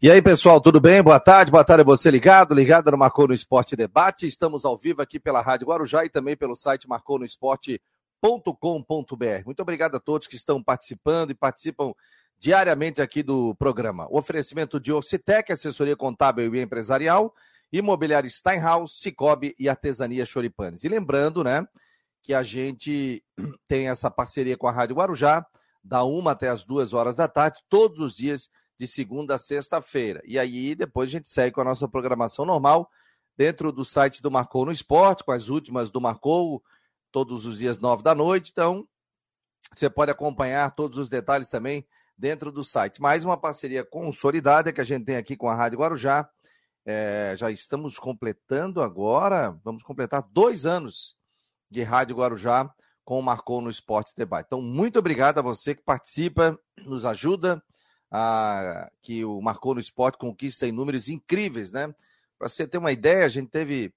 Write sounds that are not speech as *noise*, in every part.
E aí, pessoal, tudo bem? Boa tarde, boa tarde a você ligado, ligado no Marcou no Esporte Debate. Estamos ao vivo aqui pela Rádio Guarujá e também pelo site marconosport.com.br. Muito obrigado a todos que estão participando e participam diariamente aqui do programa. O oferecimento de Orcitec, assessoria contábil e empresarial, Imobiliário Steinhaus, Cicobi e Artesania Choripanes. E lembrando, né, que a gente *clears throat* tem essa parceria com a Rádio Guarujá, da uma até as duas horas da tarde, todos os dias de segunda a sexta-feira. E aí depois a gente segue com a nossa programação normal dentro do site do Marcou no Esporte, com as últimas do Marcou, todos os dias nove da noite. Então, você pode acompanhar todos os detalhes também dentro do site. Mais uma parceria consolidada que a gente tem aqui com a Rádio Guarujá. É, já estamos completando agora, vamos completar dois anos de Rádio Guarujá com o Marcou no Esporte Debate. Então, muito obrigado a você que participa, nos ajuda, a, que o Marcou no Esporte conquista em números incríveis, né? Para você ter uma ideia, a gente teve,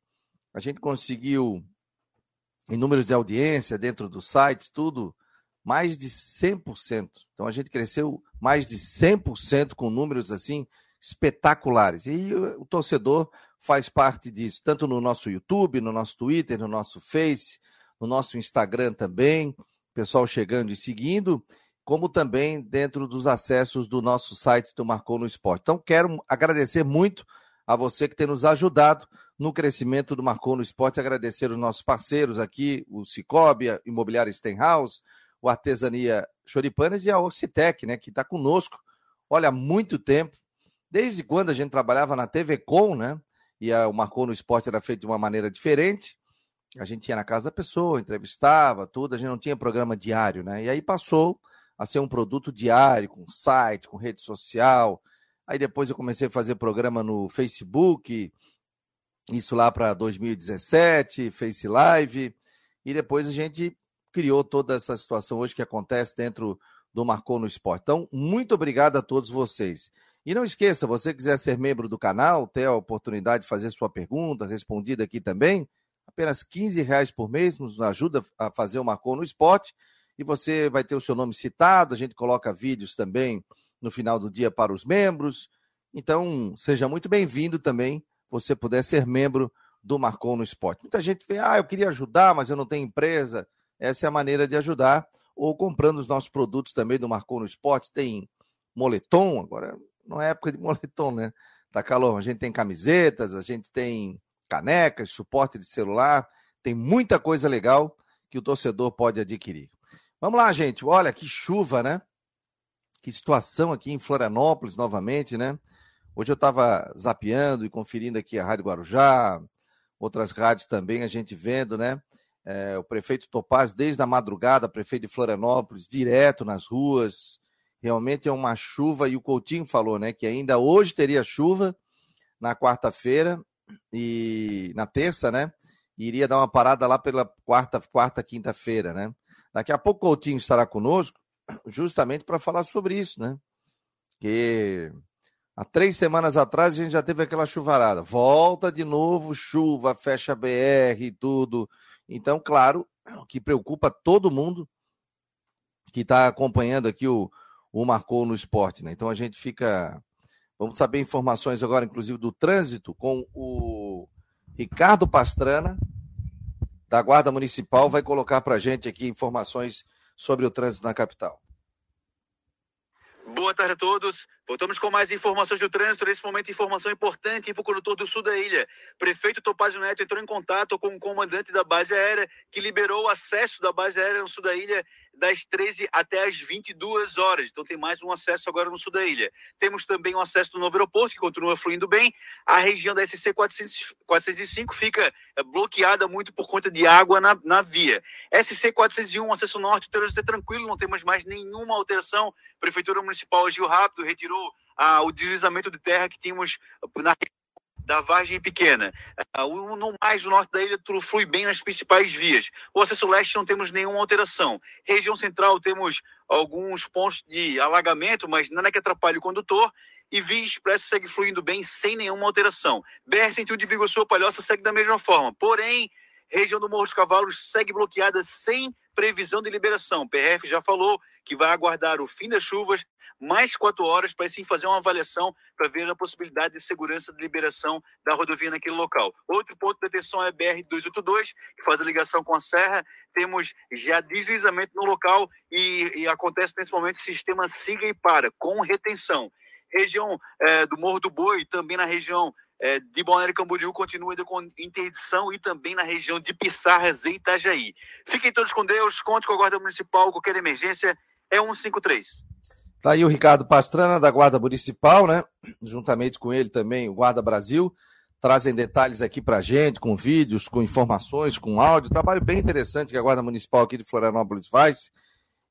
a gente conseguiu em números de audiência dentro do site, tudo, mais de 100%. Então a gente cresceu mais de 100% com números assim espetaculares. E o, torcedor faz parte disso, tanto no nosso YouTube, no nosso Twitter, no nosso Face, no nosso Instagram também, pessoal chegando e seguindo como também dentro dos acessos do nosso site do Marcou no Esporte. Então, quero agradecer muito a você que tem nos ajudado no crescimento do Marcou no Esporte, agradecer os nossos parceiros aqui, o Cicobi, a Imobiliária Stenhouse, o Artesania Choripanes e a Ocitec, né, que está conosco, olha, há muito tempo, desde quando a gente trabalhava na TV Com, né, e a, o Marcou no Esporte era feito de uma maneira diferente, a gente ia na casa da pessoa, entrevistava, tudo, a gente não tinha programa diário, né, e aí passou a ser um produto diário, com site, com rede social. Aí depois eu comecei a fazer programa no Facebook, isso lá para 2017, Face Live, e depois a gente criou toda essa situação hoje que acontece dentro do Marcou no Esporte. Então, muito obrigado a todos vocês. E não esqueça, você quiser ser membro do canal, ter a oportunidade de fazer sua pergunta respondida aqui também, apenas 15 reais por mês nos ajuda a fazer o Marcou no Esporte e você vai ter o seu nome citado. A gente coloca vídeos também no final do dia para os membros. Então, seja muito bem-vindo também, você puder ser membro do Marcon no Esporte. Muita gente vê, ah, eu queria ajudar, mas eu não tenho empresa. Essa é a maneira de ajudar. Ou comprando os nossos produtos também do Marcon no Esporte. Tem moletom, agora não é época de moletom, né? Tá calor. A gente tem camisetas, a gente tem canecas, suporte de celular. Tem muita coisa legal que o torcedor pode adquirir. Vamos lá, gente. Olha que chuva, né? Que situação aqui em Florianópolis novamente, né? Hoje eu estava zapeando e conferindo aqui a Rádio Guarujá, outras rádios também, a gente vendo, né? É, o prefeito Topaz, desde a madrugada, prefeito de Florianópolis, direto nas ruas. Realmente é uma chuva, e o Coutinho falou, né? Que ainda hoje teria chuva na quarta-feira e na terça, né? E iria dar uma parada lá pela quarta, quarta quinta-feira, né? Daqui a pouco o Coutinho estará conosco, justamente para falar sobre isso, né? Que há três semanas atrás a gente já teve aquela chuvarada. Volta de novo, chuva, fecha BR e tudo. Então, claro, o que preocupa todo mundo que está acompanhando aqui o, o Marcou no Esporte, né? Então a gente fica. Vamos saber informações agora, inclusive, do trânsito, com o Ricardo Pastrana, da Guarda Municipal vai colocar para a gente aqui informações sobre o trânsito na capital. Boa tarde a todos. Voltamos com mais informações do trânsito. Nesse momento, informação importante para o condutor do sul da ilha. Prefeito Topazio Neto entrou em contato com o comandante da base aérea, que liberou o acesso da base aérea no sul da ilha das 13 até as 22 horas. Então tem mais um acesso agora no sul da ilha. Temos também o um acesso do novo aeroporto, que continua fluindo bem. A região da SC 400, 405 fica eh, bloqueada muito por conta de água na, na via. SC 401, acesso norte, o trânsito é tranquilo, não temos mais nenhuma alteração. Prefeitura Municipal agiu rápido, retirou ah, o deslizamento de terra que tínhamos na da Vargem Pequena. Uh, no mais do norte da ilha, tudo flui bem nas principais vias. O acesso leste não temos nenhuma alteração. Região central temos alguns pontos de alagamento, mas nada que atrapalhe o condutor. E Via Expressa segue fluindo bem, sem nenhuma alteração. BR-101 de Biguaçu Palhoça segue da mesma forma. Porém, região do Morro dos Cavalos segue bloqueada sem previsão de liberação. PRF já falou que vai aguardar o fim das chuvas mais quatro horas para sim fazer uma avaliação para ver a possibilidade de segurança de liberação da rodovia naquele local. Outro ponto de atenção é a BR-282, que faz a ligação com a Serra. Temos já deslizamento no local e, e acontece nesse momento o sistema siga e para, com retenção. Região é, do Morro do Boi, também na região é, de Balneário Camboriú continua ainda com interdição e também na região de Pissarras e Itajaí. Fiquem todos com Deus, conte com a Guarda Municipal, qualquer emergência é 153. Tá aí o Ricardo Pastrana, da Guarda Municipal, né? Juntamente com ele também, o Guarda Brasil. Trazem detalhes aqui pra gente, com vídeos, com informações, com áudio. Trabalho bem interessante que a Guarda Municipal aqui de Florianópolis faz.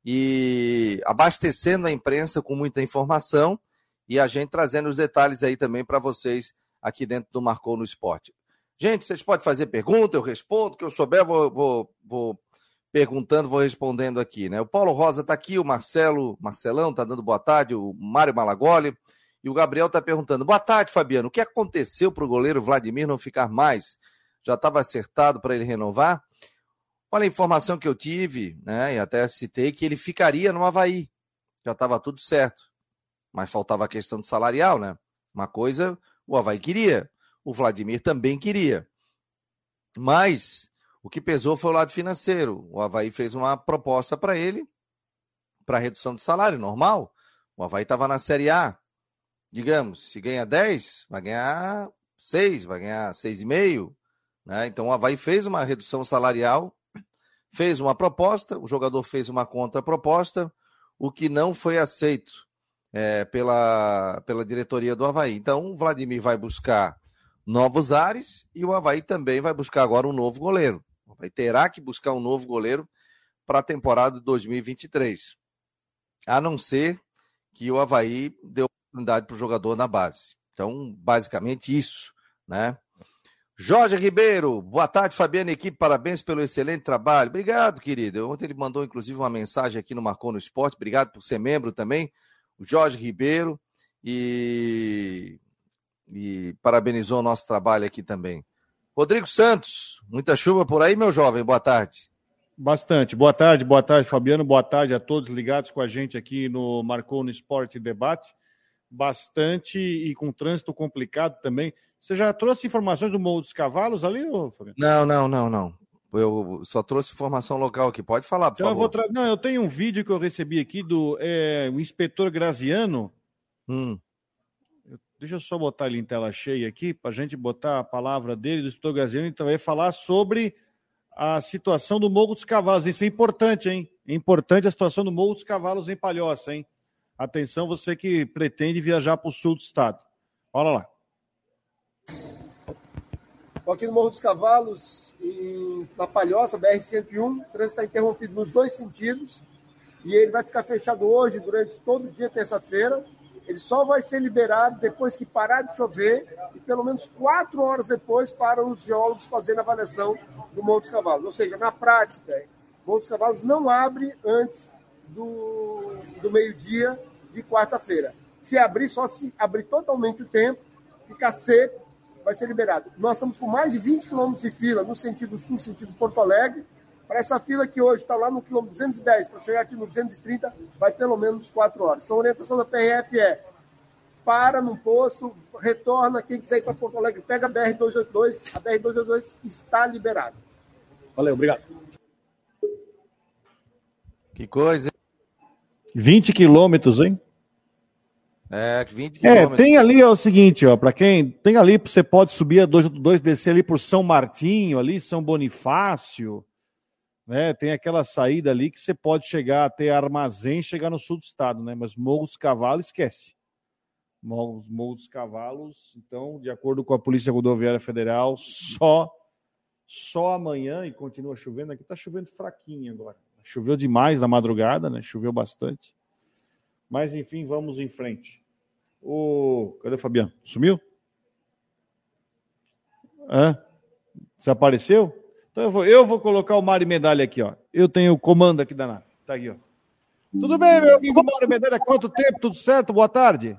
E abastecendo a imprensa com muita informação e a gente trazendo os detalhes aí também para vocês aqui dentro do Marcou no Esporte. Gente, vocês podem fazer pergunta, eu respondo, que eu souber, vou, vou, vou perguntando, vou respondendo aqui, né? O Paulo Rosa está aqui, o Marcelo, Marcelão está dando boa tarde, o Mário Malagoli, e o Gabriel está perguntando: boa tarde, Fabiano, o que aconteceu para o goleiro Vladimir não ficar mais? Já estava acertado para ele renovar? Olha a informação que eu tive, né? E até citei que ele ficaria no Havaí. Já estava tudo certo. Mas faltava a questão de salarial, né? Uma coisa o Havaí queria, o Vladimir também queria. Mas o que pesou foi o lado financeiro. O Havaí fez uma proposta para ele para redução de salário, normal. O Havaí estava na Série A. Digamos, se ganha 10, vai ganhar 6, vai ganhar 6,5. Né? Então o Havaí fez uma redução salarial, fez uma proposta, o jogador fez uma contraproposta, o que não foi aceito é, pela, pela diretoria do Havaí. Então, o Vladimir vai buscar novos ares e o Havaí também vai buscar agora um novo goleiro. Havaí terá que buscar um novo goleiro para a temporada de 2023. A não ser que o Havaí dê oportunidade para o jogador na base. Então, basicamente isso, né? Jorge Ribeiro, boa tarde, Fabiano equipe, parabéns pelo excelente trabalho. Obrigado, querido. Ontem ele mandou, inclusive, uma mensagem aqui no Marcou no Esporte. Obrigado por ser membro também o Jorge Ribeiro, e, e parabenizou o nosso trabalho aqui também. Rodrigo Santos, muita chuva por aí, meu jovem, boa tarde. Bastante. Boa tarde, boa tarde, Fabiano. Boa tarde a todos ligados com a gente aqui no Marcou no Esporte Debate. Bastante e com trânsito complicado também. Você já trouxe informações do Morro dos Cavalos ali, Fabiano? Não, não, não, não. Eu só trouxe informação local aqui. Pode falar, por então, favor. Eu tra... Não, eu tenho um vídeo que eu recebi aqui do é, o inspetor Graziano. Hum. Deixa eu só botar ele em tela cheia aqui, para a gente botar a palavra dele, do inspetor Graziano, então vai falar sobre a situação do Morro dos Cavalos. Isso é importante, hein? É importante a situação do Morro dos Cavalos em Palhoça, hein? Atenção, você que pretende viajar para o sul do estado. Olha lá. Aqui no Morro dos Cavalos, em, na Palhoça, BR-101. O trânsito está interrompido nos dois sentidos e ele vai ficar fechado hoje, durante todo o dia, terça-feira. Ele só vai ser liberado depois que parar de chover e pelo menos quatro horas depois para os geólogos fazerem a avaliação do Morro dos Cavalos. Ou seja, na prática, Morro dos Cavalos não abre antes do, do meio-dia de quarta-feira. Se abrir, só se abrir totalmente o tempo, ficar seco vai ser liberado. Nós estamos com mais de 20 quilômetros de fila no sentido sul, sentido Porto Alegre. Para essa fila que hoje está lá no quilômetro 210, para chegar aqui no 230, vai pelo menos 4 horas. Então, a orientação da PRF é para no posto, retorna. Quem quiser ir para Porto Alegre, pega a BR-282. A BR-282 está liberada. Valeu, obrigado. Que coisa. 20 quilômetros, hein? É, 20 é, quilômetros. É, tem ali é o seguinte, ó, para quem tem ali, você pode subir a 282, descer ali por São Martinho, ali São Bonifácio, né? Tem aquela saída ali que você pode chegar até Armazém, chegar no sul do estado, né? Mas Morro dos Cavalos esquece. Morro, Morro dos Cavalos, então, de acordo com a Polícia Rodoviária Federal, só só amanhã e continua chovendo, aqui tá chovendo fraquinho agora. Choveu demais na madrugada, né? Choveu bastante. Mas enfim, vamos em frente. O... Cadê o Fabiano? Sumiu? Hã? Desapareceu? Então eu vou, eu vou colocar o Mário Medalha aqui, ó. Eu tenho o comando aqui da nave. Tá aqui, ó. Tudo bem, meu amigo Mário Medalha? Quanto tempo? Tudo certo? Boa tarde.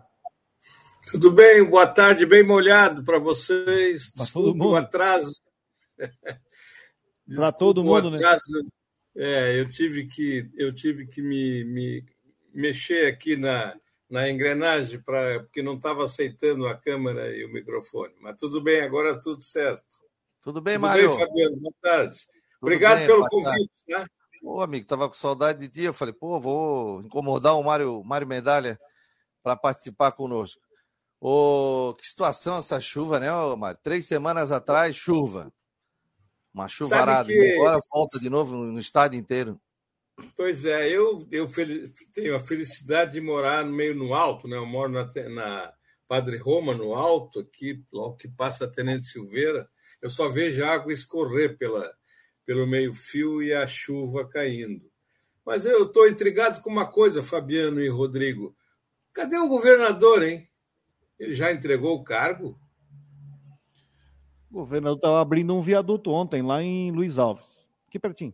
Tudo bem, boa tarde, bem molhado para vocês. Desculpa o atraso. Para todo mundo, né? É, eu tive que, eu tive que me, me mexer aqui na, na engrenagem, pra, porque não estava aceitando a câmera e o microfone. Mas tudo bem, agora tudo certo. Tudo bem, tudo Mário? Bem, Fabiano? Boa tarde. Tudo Obrigado bem, pelo convite. Tá? Ô, amigo, tava com saudade de ti. Eu falei, pô, vou incomodar o Mário, Mário Medalha para participar conosco. Ô, que situação essa chuva, né, Mário? Três semanas atrás, chuva. Uma chuvarada. Que... Agora volta de novo no estado inteiro. Pois é, eu, eu tenho a felicidade de morar meio no alto, né? Eu moro na, na Padre Roma, no alto, aqui, logo que passa a Tenente Silveira. Eu só vejo a água escorrer pela, pelo meio-fio e a chuva caindo. Mas eu estou intrigado com uma coisa, Fabiano e Rodrigo. Cadê o governador, hein? Ele já entregou o cargo? O governador estava abrindo um viaduto ontem, lá em Luiz Alves. Aqui pertinho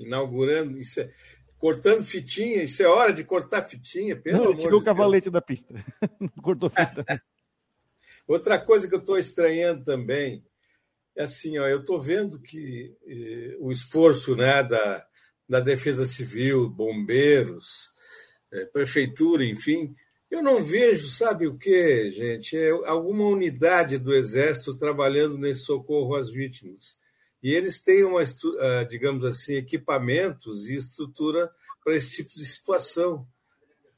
inaugurando, isso é, cortando fitinha, isso é hora de cortar fitinha, pelo Não, tirou o cavalete Deus. da pista. *laughs* Cortou fita. *laughs* Outra coisa que eu estou estranhando também é assim, ó, eu estou vendo que eh, o esforço né, da, da Defesa Civil, bombeiros, eh, prefeitura, enfim, eu não vejo, sabe o que, gente? É alguma unidade do Exército trabalhando nesse socorro às vítimas e eles têm uma, ah, digamos assim, equipamentos e estrutura para esse tipo de situação.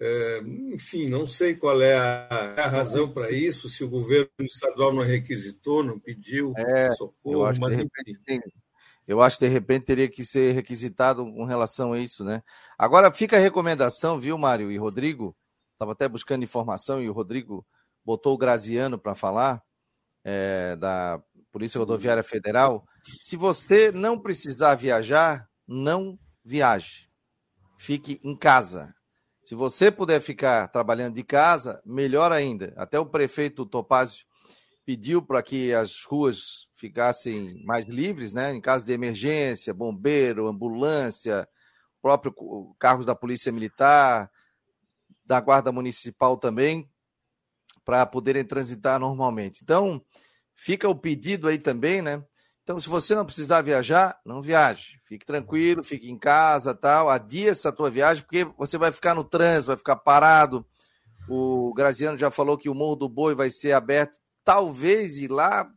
É, enfim, não sei qual é a, a razão para isso, se o governo estadual não requisitou, não pediu é, socorro, eu acho mas de repente, tem, eu acho que de repente teria que ser requisitado com relação a isso, né? Agora fica a recomendação, viu, Mário e Rodrigo? Estava até buscando informação e o Rodrigo botou o Graziano para falar é, da Polícia Rodoviária Federal se você não precisar viajar, não viaje. Fique em casa. Se você puder ficar trabalhando de casa, melhor ainda. Até o prefeito Topázio pediu para que as ruas ficassem mais livres, né? Em caso de emergência, bombeiro, ambulância, próprio carros da Polícia Militar, da Guarda Municipal também, para poderem transitar normalmente. Então, fica o pedido aí também, né? Então, se você não precisar viajar, não viaje. Fique tranquilo, fique em casa, tal. Adia essa tua viagem, porque você vai ficar no trânsito, vai ficar parado. O Graziano já falou que o Morro do Boi vai ser aberto, talvez ir lá,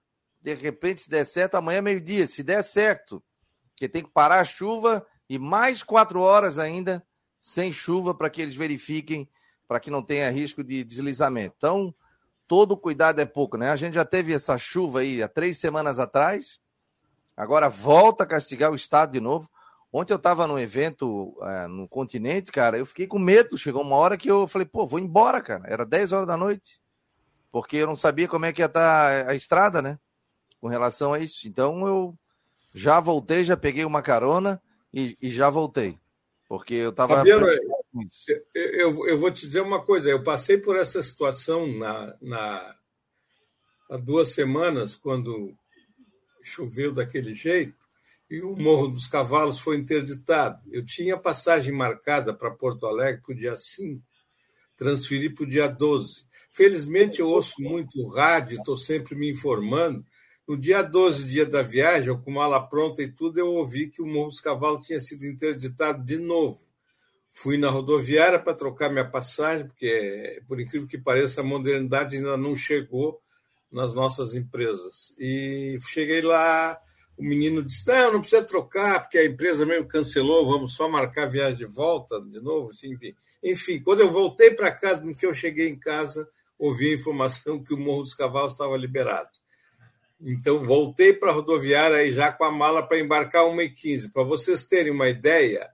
de repente, se der certo, amanhã meio-dia, se der certo. Porque tem que parar a chuva e mais quatro horas ainda sem chuva para que eles verifiquem, para que não tenha risco de deslizamento. Então, todo cuidado é pouco, né? A gente já teve essa chuva aí há três semanas atrás Agora volta a castigar o Estado de novo. Ontem eu estava num evento é, no continente, cara, eu fiquei com medo. Chegou uma hora que eu falei, pô, vou embora, cara. Era 10 horas da noite. Porque eu não sabia como é que ia estar tá a estrada, né? Com relação a isso. Então eu já voltei, já peguei uma carona e, e já voltei. Porque eu estava. Eu, eu, vou te dizer uma coisa. Eu passei por essa situação na, na, há duas semanas, quando choveu daquele jeito e o Morro dos Cavalos foi interditado. Eu tinha passagem marcada para Porto Alegre para o dia 5, transferi para o dia 12. Felizmente, eu ouço muito rádio, estou sempre me informando. No dia 12, dia da viagem, eu com mala pronta e tudo, eu ouvi que o Morro dos Cavalos tinha sido interditado de novo. Fui na rodoviária para trocar minha passagem, porque, por incrível que pareça, a modernidade ainda não chegou nas nossas empresas. E cheguei lá, o menino disse: Não, não precisa trocar, porque a empresa mesmo cancelou, vamos só marcar a viagem de volta de novo. Enfim, enfim quando eu voltei para casa, no que eu cheguei em casa, ouvi a informação *laughs* que o Morro dos Cavalos estava liberado. Então, voltei para a rodoviária e já com a mala para embarcar 1h15. Para vocês terem uma ideia,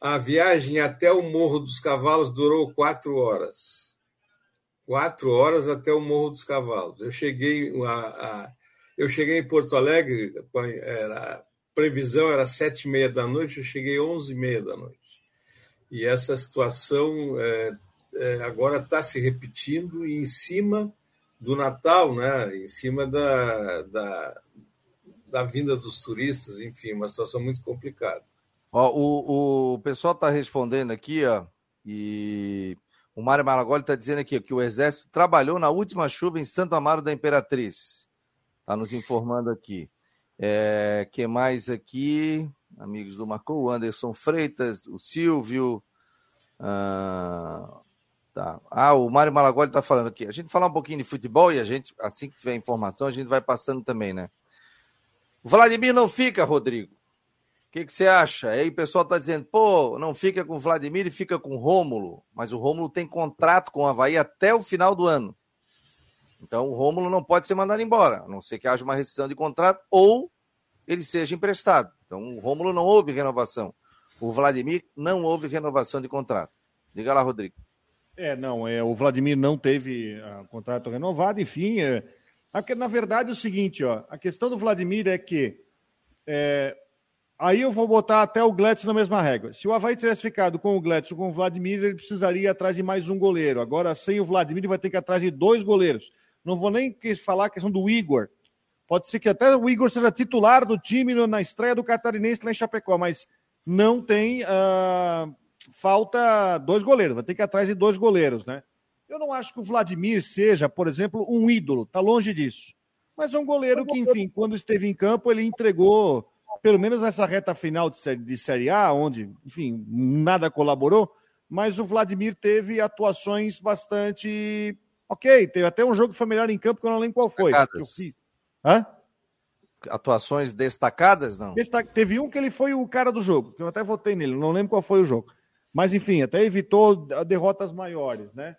a viagem até o Morro dos Cavalos durou quatro horas quatro horas até o Morro dos Cavalos. Eu cheguei a, a eu cheguei em Porto Alegre, era, a previsão era sete e meia da noite, eu cheguei onze e meia da noite. E essa situação é, é, agora está se repetindo em cima do Natal, né? em cima da, da, da vinda dos turistas, enfim, uma situação muito complicada. Ó, o, o pessoal está respondendo aqui, ó, e o Mário Malagoli está dizendo aqui que o Exército trabalhou na última chuva em Santo Amaro da Imperatriz. Está nos informando aqui. É, que mais aqui? Amigos do Marcou, o Anderson Freitas, o Silvio. Uh, Tá. Ah, o Mário Malagoli está falando aqui. A gente falar um pouquinho de futebol e a gente, assim que tiver informação, a gente vai passando também, né? Vladimir não fica, Rodrigo. Que, que você acha? Aí o pessoal está dizendo, pô, não fica com o Vladimir e fica com o Rômulo. Mas o Rômulo tem contrato com o Havaí até o final do ano. Então o Rômulo não pode ser mandado embora, a não ser que haja uma rescisão de contrato ou ele seja emprestado. Então o Rômulo não houve renovação. O Vladimir não houve renovação de contrato. Diga lá, Rodrigo. É, não, é, o Vladimir não teve uh, contrato renovado, enfim. É, na verdade, é o seguinte, ó, a questão do Vladimir é que é, aí eu vou botar até o Gletson na mesma regra. Se o Havaí tivesse ficado com o Gletson com o Vladimir, ele precisaria ir atrás de mais um goleiro. Agora, sem o Vladimir, ele vai ter que ir atrás de dois goleiros. Não vou nem falar a questão do Igor. Pode ser que até o Igor seja titular do time na estreia do Catarinense lá em Chapecó, mas não tem uh, falta dois goleiros, vai ter que ir atrás de dois goleiros, né? Eu não acho que o Vladimir seja, por exemplo, um ídolo, tá longe disso. Mas é um goleiro que, enfim, quando esteve em campo, ele entregou, pelo menos nessa reta final de série, de série A, onde, enfim, nada colaborou, mas o Vladimir teve atuações bastante. Ok, teve até um jogo que foi melhor em campo que eu não lembro qual foi. Hã? Atuações destacadas, não? Teve um que ele foi o cara do jogo, que eu até votei nele, não lembro qual foi o jogo. Mas, enfim, até evitou derrotas maiores, né?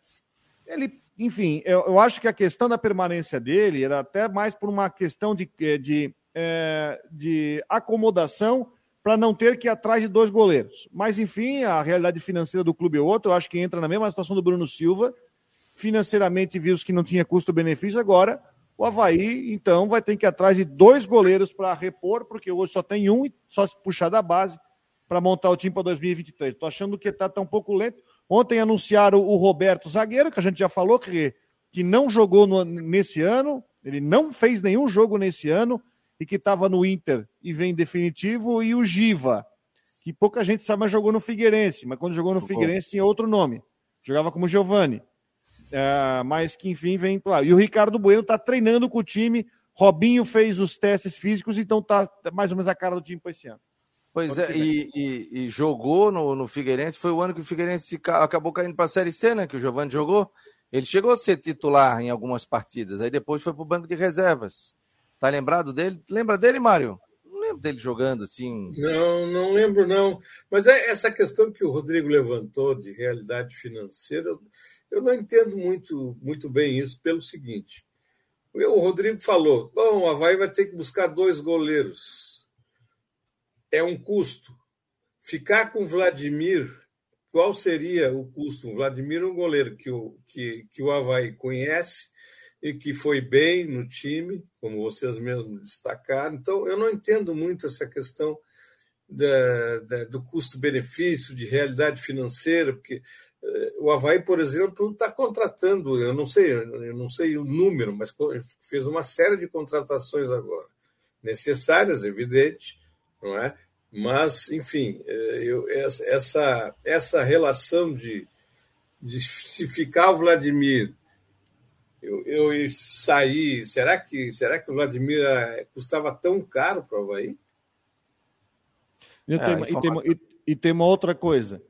Ele, enfim, eu, eu acho que a questão da permanência dele era até mais por uma questão de, eh, de, é, de acomodação para não ter que ir atrás de dois goleiros. Mas, enfim, a realidade financeira do clube é outra. Eu acho que entra na mesma situação do Bruno Silva. Financeiramente, viu que não tinha custo-benefício. Agora, o Havaí, então, vai ter que ir atrás de dois goleiros para repor, porque hoje só tem um, só se puxar da base para montar o time para 2023. Estou achando que está tá um pouco lento. Ontem anunciaram o Roberto Zagueiro, que a gente já falou que, que não jogou no, nesse ano, ele não fez nenhum jogo nesse ano e que estava no Inter e vem definitivo, e o Giva, que pouca gente sabe, mas jogou no Figueirense, mas quando jogou no Figueirense tinha outro nome, jogava como Giovani, é, mas que enfim vem para lá. E o Ricardo Bueno está treinando com o time, Robinho fez os testes físicos, então está mais ou menos a cara do time para esse ano. Pois é, e, e, e, jogou no, no Figueirense. Foi o ano que o Figueirense acabou caindo para a Série C, né? Que o Giovanni jogou. Ele chegou a ser titular em algumas partidas, aí depois foi para o banco de reservas. Tá lembrado dele? Lembra dele, Mário? Não lembro dele jogando assim. Não, não lembro, não. Mas é essa questão que o Rodrigo levantou de realidade financeira, eu não entendo muito, muito bem isso pelo seguinte. O Rodrigo falou: bom, o Havaí vai ter que buscar dois goleiros é um custo. Ficar com Vladimir, qual seria o custo? O Vladimir é um goleiro que o, que, que o Havaí conhece e que foi bem no time, como vocês mesmos destacaram. Então, eu não entendo muito essa questão da, da, do custo-benefício, de realidade financeira, porque eh, o Havaí, por exemplo, está contratando, eu não sei, eu não sei o número, mas fez uma série de contratações agora, necessárias, evidente, não é? Mas, enfim, é, eu, essa, essa relação de, de se ficar o Vladimir, eu, eu sair, será que, será que o Vladimir é, custava tão caro para o Havaí? E tem, é, e, tem, e, e tem uma outra coisa,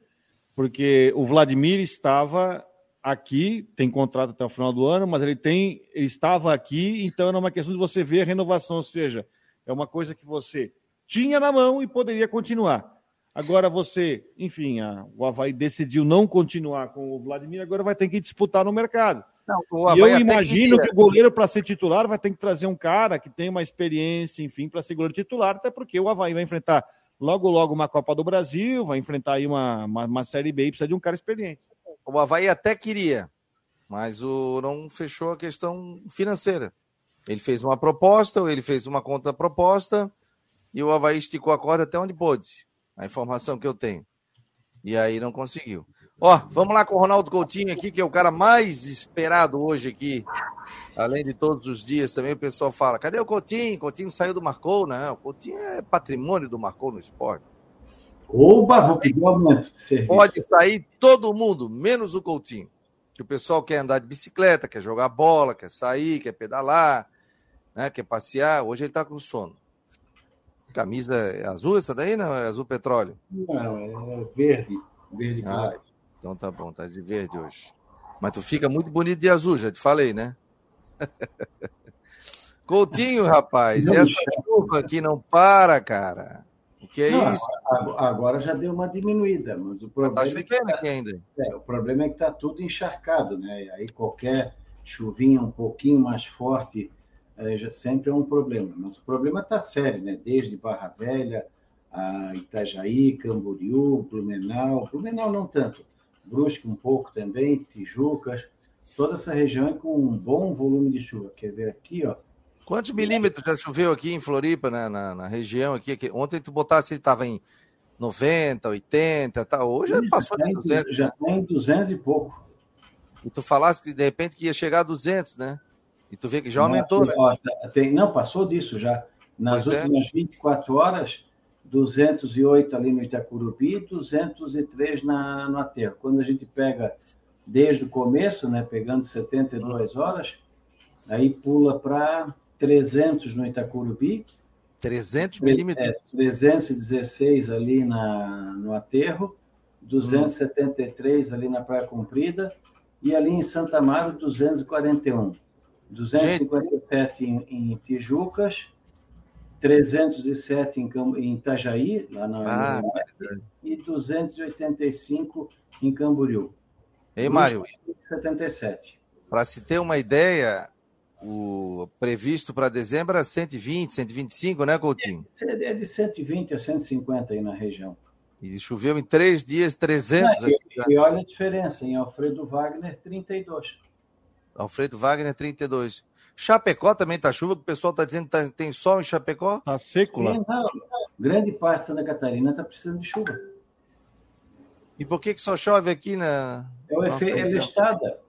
porque o Vladimir estava aqui, tem contrato até o final do ano, mas ele tem, ele estava aqui, então é uma questão de você ver a renovação, ou seja, é uma coisa que você tinha na mão e poderia continuar. Agora você, enfim, a, o Havaí decidiu não continuar com o Vladimir, agora vai ter que disputar no mercado. Não, e eu imagino que, que o goleiro, para ser titular, vai ter que trazer um cara que tem uma experiência, enfim, para ser goleiro titular, até porque o Havaí vai enfrentar logo, logo uma Copa do Brasil, vai enfrentar aí uma, uma, uma Série B e precisa de um cara experiente. O Havaí até queria, mas o, não fechou a questão financeira. Ele fez uma proposta, ele fez uma contraproposta, e o Havaí esticou a corda até onde pôde. A informação que eu tenho. E aí não conseguiu. Ó, vamos lá com o Ronaldo Coutinho aqui, que é o cara mais esperado hoje aqui. Além de todos os dias também, o pessoal fala: cadê o Coutinho? Coutinho saiu do Marcou? Não, o Coutinho é patrimônio do Marcou no esporte. Oba, vou pedir um aumento Pode sair todo mundo, menos o Coutinho. Que o pessoal quer andar de bicicleta, quer jogar bola, quer sair, quer pedalar, né, quer passear. Hoje ele tá com sono. Camisa é azul essa daí, não? É azul petróleo? Não, é verde. Verde ah, Então tá bom, tá de verde hoje. Mas tu fica muito bonito de azul, já te falei, né? *laughs* Coutinho, rapaz, e essa chuva que não para, cara. O que é não, isso? Agora já deu uma diminuída, mas o problema tá é que tá, aqui ainda. É, o problema é que está tudo encharcado, né? Aí qualquer chuvinha um pouquinho mais forte é, já sempre é um problema. Mas o problema está sério, né? Desde Barra Velha, a Itajaí, Camboriú, Blumenau, Blumenau não tanto, Brusque um pouco também, Tijucas, toda essa região é com um bom volume de chuva. Quer ver aqui, ó? Quantos milímetros já choveu aqui em Floripa, na, na, na região aqui, aqui? Ontem tu botasse, ele estava em 90, 80, tá? hoje já passou de 200. Já está em 200 e pouco. E tu falaste de repente que ia chegar a 200, né? E tu vê que já aumentou, não, né? Ó, tem, não, passou disso já. Nas pois é. últimas é. 24 horas, 208 ali no Itacurubi, 203 na, no aterro. Quando a gente pega desde o começo, né, pegando 72 horas, aí pula para 300 no Itacurubi. 300 milímetros? É, 316 ali na, no aterro, 273 hum. ali na Praia Comprida e ali em Santa Amaro 241. 257 em, em Tijucas, 307 em, em Itajaí, lá na, ah, e 285 em Camboriú. Ei, Mário. 77. Para se ter uma ideia, o previsto para dezembro é 120, 125, né, Coutinho? É, é de 120 a 150 aí na região. E choveu em três dias 300. Não, e, aqui, e olha a diferença, em Alfredo Wagner, 32. Alfredo Wagner, 32. Chapecó também tá chuva, que o pessoal tá dizendo que tá, tem sol em Chapecó? Tá seco lá. Não, grande parte de Santa Catarina tá precisando de chuva. E por que, que só chove aqui na. É o efeito é listada.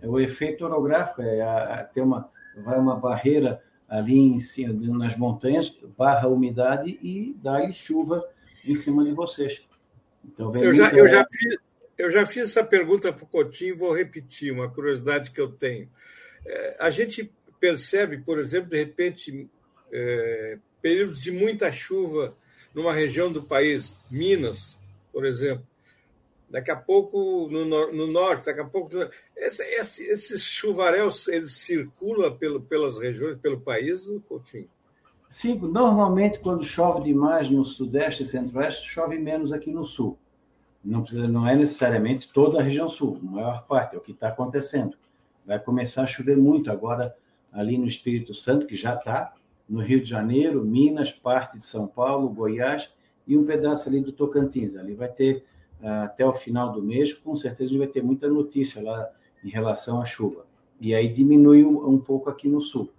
É o efeito orográfico. É a, a, tem uma, vai uma barreira ali em cima, nas montanhas, barra a umidade e dá chuva em cima de vocês. Então, eu, já, eu, já fiz, eu já fiz essa pergunta para o Coutinho e vou repetir uma curiosidade que eu tenho. É, a gente percebe, por exemplo, de repente, é, períodos de muita chuva numa região do país, Minas, por exemplo. Daqui a pouco no, no norte, daqui a pouco. Esse, esse, esses chuvaréus eles circulam pelo, pelas regiões, pelo país, Coutinho? Sim, normalmente quando chove demais no sudeste e centro-oeste, chove menos aqui no sul. Não, precisa, não é necessariamente toda a região sul, a maior parte, é o que está acontecendo. Vai começar a chover muito agora ali no Espírito Santo, que já está, no Rio de Janeiro, Minas, parte de São Paulo, Goiás e um pedaço ali do Tocantins. Ali vai ter, ah, até o final do mês, com certeza a gente vai ter muita notícia lá em relação à chuva. E aí diminui um pouco aqui no sul,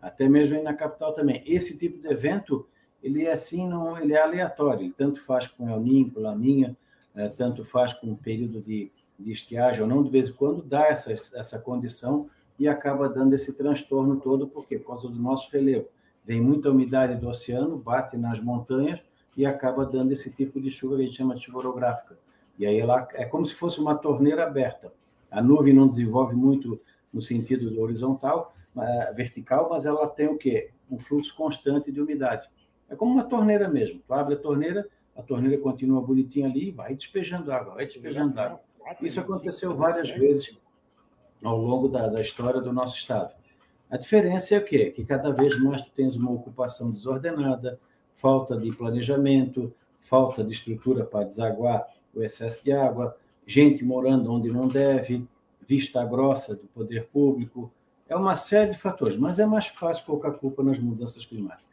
até mesmo aí na capital também. Esse tipo de evento, ele é assim, não, ele é aleatório, ele tanto faz com El Ninho, com Laninha, é, tanto faz com um período de, de estiagem ou não, de vez em quando dá essa, essa condição e acaba dando esse transtorno todo, por quê? Por causa do nosso relevo. Vem muita umidade do oceano, bate nas montanhas e acaba dando esse tipo de chuva que a gente chama de chuva orográfica. E aí ela é como se fosse uma torneira aberta. A nuvem não desenvolve muito no sentido do horizontal, vertical, mas ela tem o quê? Um fluxo constante de umidade. É como uma torneira mesmo. Tu abre a torneira, a torneira continua bonitinha ali, vai despejando água, vai despejando água. Isso aconteceu várias vezes ao longo da, da história do nosso estado. A diferença é o quê? Que cada vez mais tu tens uma ocupação desordenada, falta de planejamento, falta de estrutura para desaguar o excesso de água, gente morando onde não deve, vista grossa do poder público. É uma série de fatores, mas é mais fácil colocar culpa nas mudanças climáticas.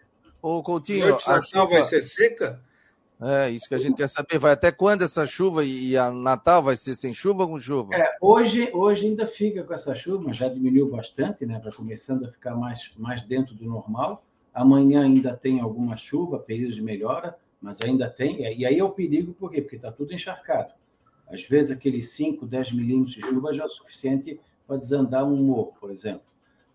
Ô, Coutinho, a chuva vai ser seca? É, isso que a gente quer saber. Vai até quando essa chuva e a Natal vai ser sem chuva ou com chuva? É, hoje, hoje ainda fica com essa chuva, já diminuiu bastante, né? Vai começando a ficar mais, mais dentro do normal. Amanhã ainda tem alguma chuva, períodos de melhora, mas ainda tem. E aí é o perigo, por quê? Porque está tudo encharcado. Às vezes aqueles 5, 10 milímetros de chuva já é o suficiente para desandar um morro, por exemplo.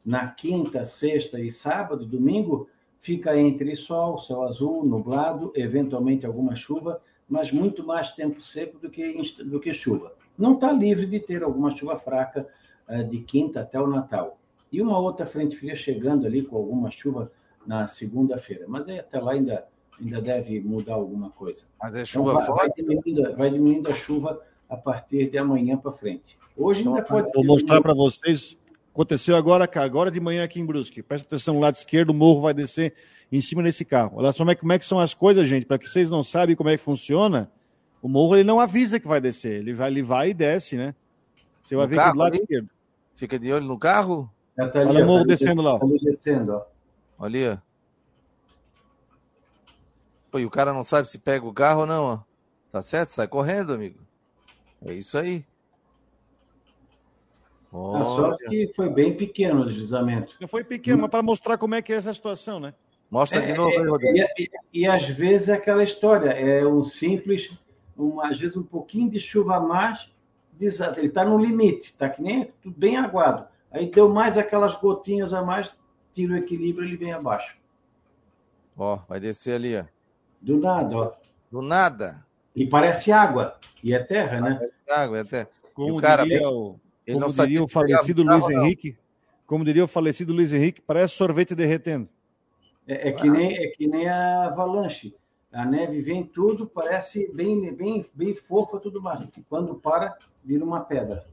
Na quinta, sexta e sábado, domingo, fica entre sol, céu azul, nublado, eventualmente alguma chuva, mas muito mais tempo seco do que, do que chuva. Não está livre de ter alguma chuva fraca uh, de quinta até o Natal. E uma outra frente fria chegando ali com alguma chuva na segunda-feira. Mas aí, até lá ainda, ainda deve mudar alguma coisa. Mas é então, chuva então, vai, forte? Vai diminuindo, vai diminuindo a chuva a partir de amanhã para frente. Hoje ainda então, pode. Vou mostrar para vocês. Aconteceu agora, agora de manhã aqui em Brusque. Presta atenção no lado esquerdo, o morro vai descer em cima desse carro. Olha só como é, como é que são as coisas, gente. Para que vocês não sabem como é que funciona, o morro ele não avisa que vai descer. Ele vai, ele vai e desce, né? Você vai no ver aqui do lado ali? esquerdo. Fica de olho no carro? Já tá ali, Olha o morro tá descendo lá. Tá descendo, ó. Olha. Pô, e o cara não sabe se pega o carro ou não, ó. Tá certo? Sai correndo, amigo. É isso aí. A sorte que foi bem pequeno o deslizamento. Foi pequeno, mas para mostrar como é que é essa situação, né? Mostra de é, novo, é, Rodrigo. E, e, e, às vezes é aquela história, é um simples, um, às vezes um pouquinho de chuva a mais, ele está no limite, está que nem tudo bem aguado. Aí deu mais aquelas gotinhas a mais, tira o equilíbrio ele vem abaixo. Ó, vai descer ali, ó. Do nada, ó. Do nada. E parece água. E é terra, né? Parece água, é terra. Como o cara, diria, o, ele como diria o falecido Luiz Henrique, como diria o falecido Luiz Henrique, parece sorvete derretendo. É, é, que nem, é que nem a avalanche. A neve vem tudo, parece bem, bem, bem fofa tudo mais. Quando para, vira uma pedra.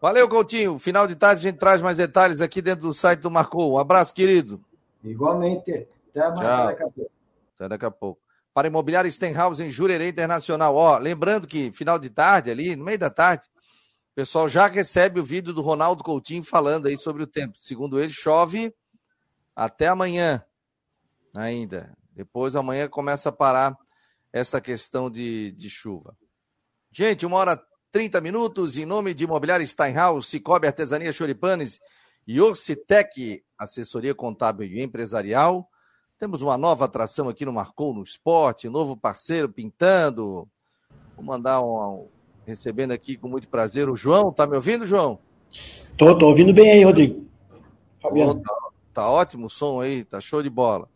Valeu, Coutinho. Final de tarde a gente traz mais detalhes aqui dentro do site do Marcou. Um abraço, querido. Igualmente. Até mais Tchau. daqui a pouco. Até daqui a pouco. Para Imobiliária Stenhouse em Jurerê Internacional. Ó, lembrando que final de tarde ali, no meio da tarde, o pessoal já recebe o vídeo do Ronaldo Coutinho falando aí sobre o tempo. Segundo ele, chove até amanhã ainda. Depois amanhã começa a parar essa questão de, de chuva. Gente, uma hora 30 minutos, em nome de Imobiliária Steinhaus, Cicobi Artesania Choripanes e Orcitec, assessoria contábil e empresarial. Temos uma nova atração aqui no Marcou no Esporte, novo parceiro pintando. Vou mandar um, um recebendo aqui com muito prazer o João. Tá me ouvindo, João? Tô, tô ouvindo bem aí, Rodrigo. Fabiano. tá, tá ótimo o som aí, tá show de bola.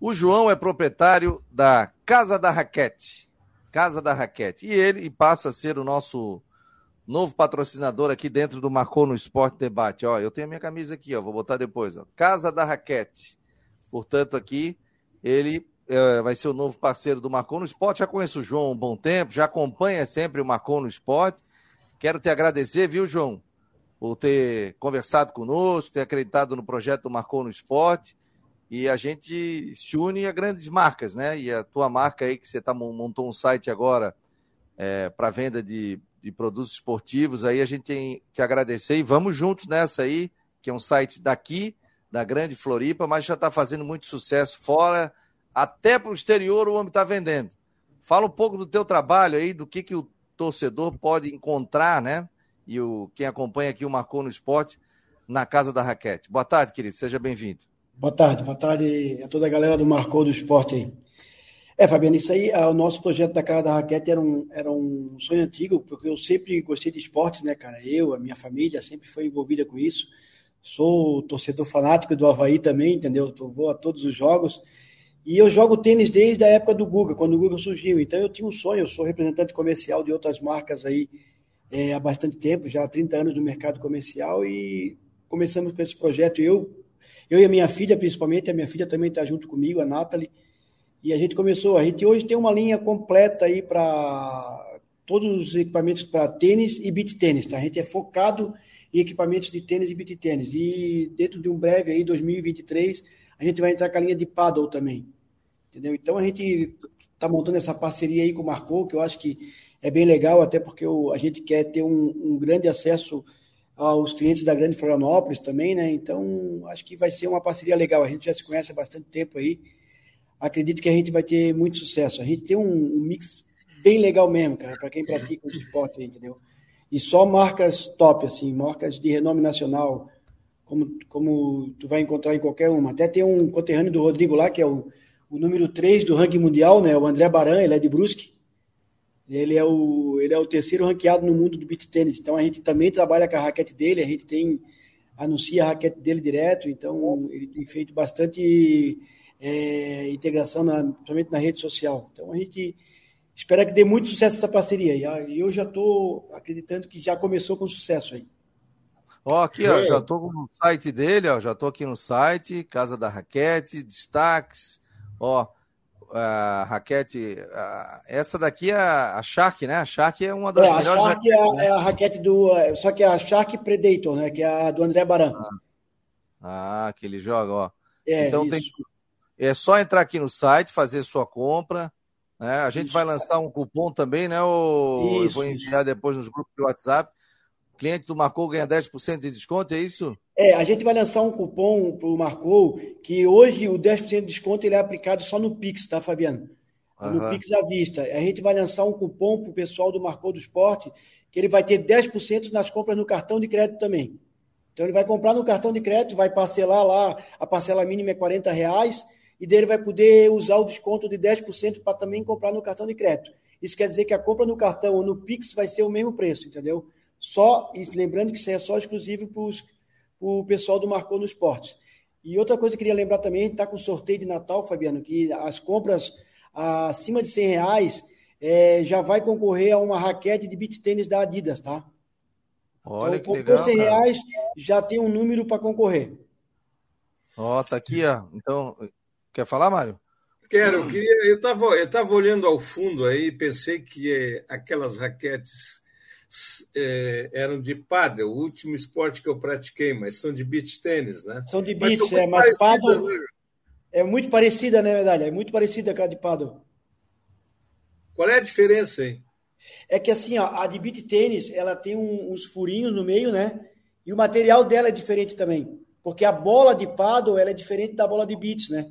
O João é proprietário da Casa da Raquete. Casa da Raquete. E ele passa a ser o nosso novo patrocinador aqui dentro do Marcou no Esporte Debate. Ó, eu tenho a minha camisa aqui, ó, vou botar depois. Ó. Casa da Raquete. Portanto, aqui ele é, vai ser o novo parceiro do Marcou no Esporte. Já conheço o João há um bom tempo, já acompanha sempre o Marcou no Esporte. Quero te agradecer, viu, João, por ter conversado conosco, ter acreditado no projeto do Marcou no Esporte. E a gente se une a grandes marcas, né? E a tua marca aí, que você tá, montou um site agora é, para venda de, de produtos esportivos, aí a gente tem te agradecer e vamos juntos nessa aí, que é um site daqui, da grande Floripa, mas já está fazendo muito sucesso fora até para o exterior o homem está vendendo. Fala um pouco do teu trabalho aí, do que, que o torcedor pode encontrar, né? E o, quem acompanha aqui o Marcou no Esporte na Casa da Raquete. Boa tarde, querido, seja bem-vindo. Boa tarde, boa tarde a toda a galera do Marcou do Esporte aí. É, Fabiano, isso aí, o nosso projeto da Casa da Raquete era um, era um sonho antigo, porque eu sempre gostei de esportes, né, cara? Eu, a minha família sempre foi envolvida com isso. Sou torcedor fanático do Havaí também, entendeu? Eu vou a todos os jogos. E eu jogo tênis desde a época do Guga, quando o Guga surgiu. Então eu tinha um sonho, eu sou representante comercial de outras marcas aí é, há bastante tempo, já há 30 anos no mercado comercial e começamos com esse projeto. Eu, eu e a minha filha, principalmente, a minha filha também está junto comigo, a Nathalie, e a gente começou. A gente hoje tem uma linha completa aí para todos os equipamentos para tênis e beat tênis, tá? A gente é focado em equipamentos de tênis e beat tênis. E dentro de um breve aí, 2023, a gente vai entrar com a linha de paddle também. Entendeu? Então a gente está montando essa parceria aí com o Marcou, que eu acho que é bem legal, até porque a gente quer ter um, um, grande acesso aos clientes da Grande Florianópolis também, né? Então acho que vai ser uma parceria legal. A gente já se conhece há bastante tempo aí. Acredito que a gente vai ter muito sucesso. A gente tem um, um mix bem legal mesmo, cara, para quem pratica o esporte, entendeu? E só marcas top, assim, marcas de renome nacional, como, como tu vai encontrar em qualquer uma. Até tem um conterrâneo do Rodrigo lá, que é o o número 3 do ranking mundial, né? O André Baran, ele é de Brusque. Ele é o, ele é o terceiro ranqueado no mundo do beat tênis. Então a gente também trabalha com a raquete dele, a gente tem anuncia a raquete dele direto, então ele tem feito bastante é, integração, na, principalmente na rede social. Então a gente espera que dê muito sucesso essa parceria. E eu já estou acreditando que já começou com sucesso aí. Ó, aqui, ó, já estou no site dele, ó, já estou aqui no site, Casa da Raquete, destaques, Ó, a raquete. a- essa daqui é a Shark, né? A Shark é uma das É, a melhores Shark é a, é a raquete do. é, Só que é a Shark Predator, né? Que é a do André Baran. Ah, que ele joga, ó. É, então isso. tem é só entrar aqui no site, fazer sua compra. Né? A gente Isso. vai lançar um cupom também, né? O... Eu Isso, vou enviar depois nos grupos de WhatsApp. Cliente do Marcou ganha 10% de desconto, é isso? É, a gente vai lançar um cupom para o Marcou, que hoje o 10% de desconto ele é aplicado só no Pix, tá, Fabiano? No Aham. Pix à vista. A gente vai lançar um cupom para o pessoal do Marcou do Esporte, que ele vai ter 10% nas compras no cartão de crédito também. Então ele vai comprar no cartão de crédito, vai parcelar lá, a parcela mínima é 40 reais, e daí ele vai poder usar o desconto de 10% para também comprar no cartão de crédito. Isso quer dizer que a compra no cartão ou no Pix vai ser o mesmo preço, entendeu? Só, e lembrando que isso é só exclusivo para o pessoal do Marcou no Esporte. E outra coisa que eu queria lembrar também, a gente está com sorteio de Natal, Fabiano, que as compras acima de 100 reais eh, já vai concorrer a uma raquete de beach tênis da Adidas, tá? Olha então, que legal. 100 cara. reais, já tem um número para concorrer. Ó, tá aqui, ó. Então, quer falar, Mário? Quero, eu queria. Eu estava eu tava olhando ao fundo aí e pensei que eh, aquelas raquetes eh, eram de pádel, o último esporte que eu pratiquei, mas são de beach tênis, né? São de Mas beach, é, mas parecidas, paddle né? é muito parecida, né, verdade? É muito parecida com a de paddle. Qual é a diferença, hein? É que assim, ó, a de beach tênis, ela tem um- uns furinhos no meio, né? E o material dela é diferente também. Porque a bola de paddle, ela é diferente da bola de beach, né?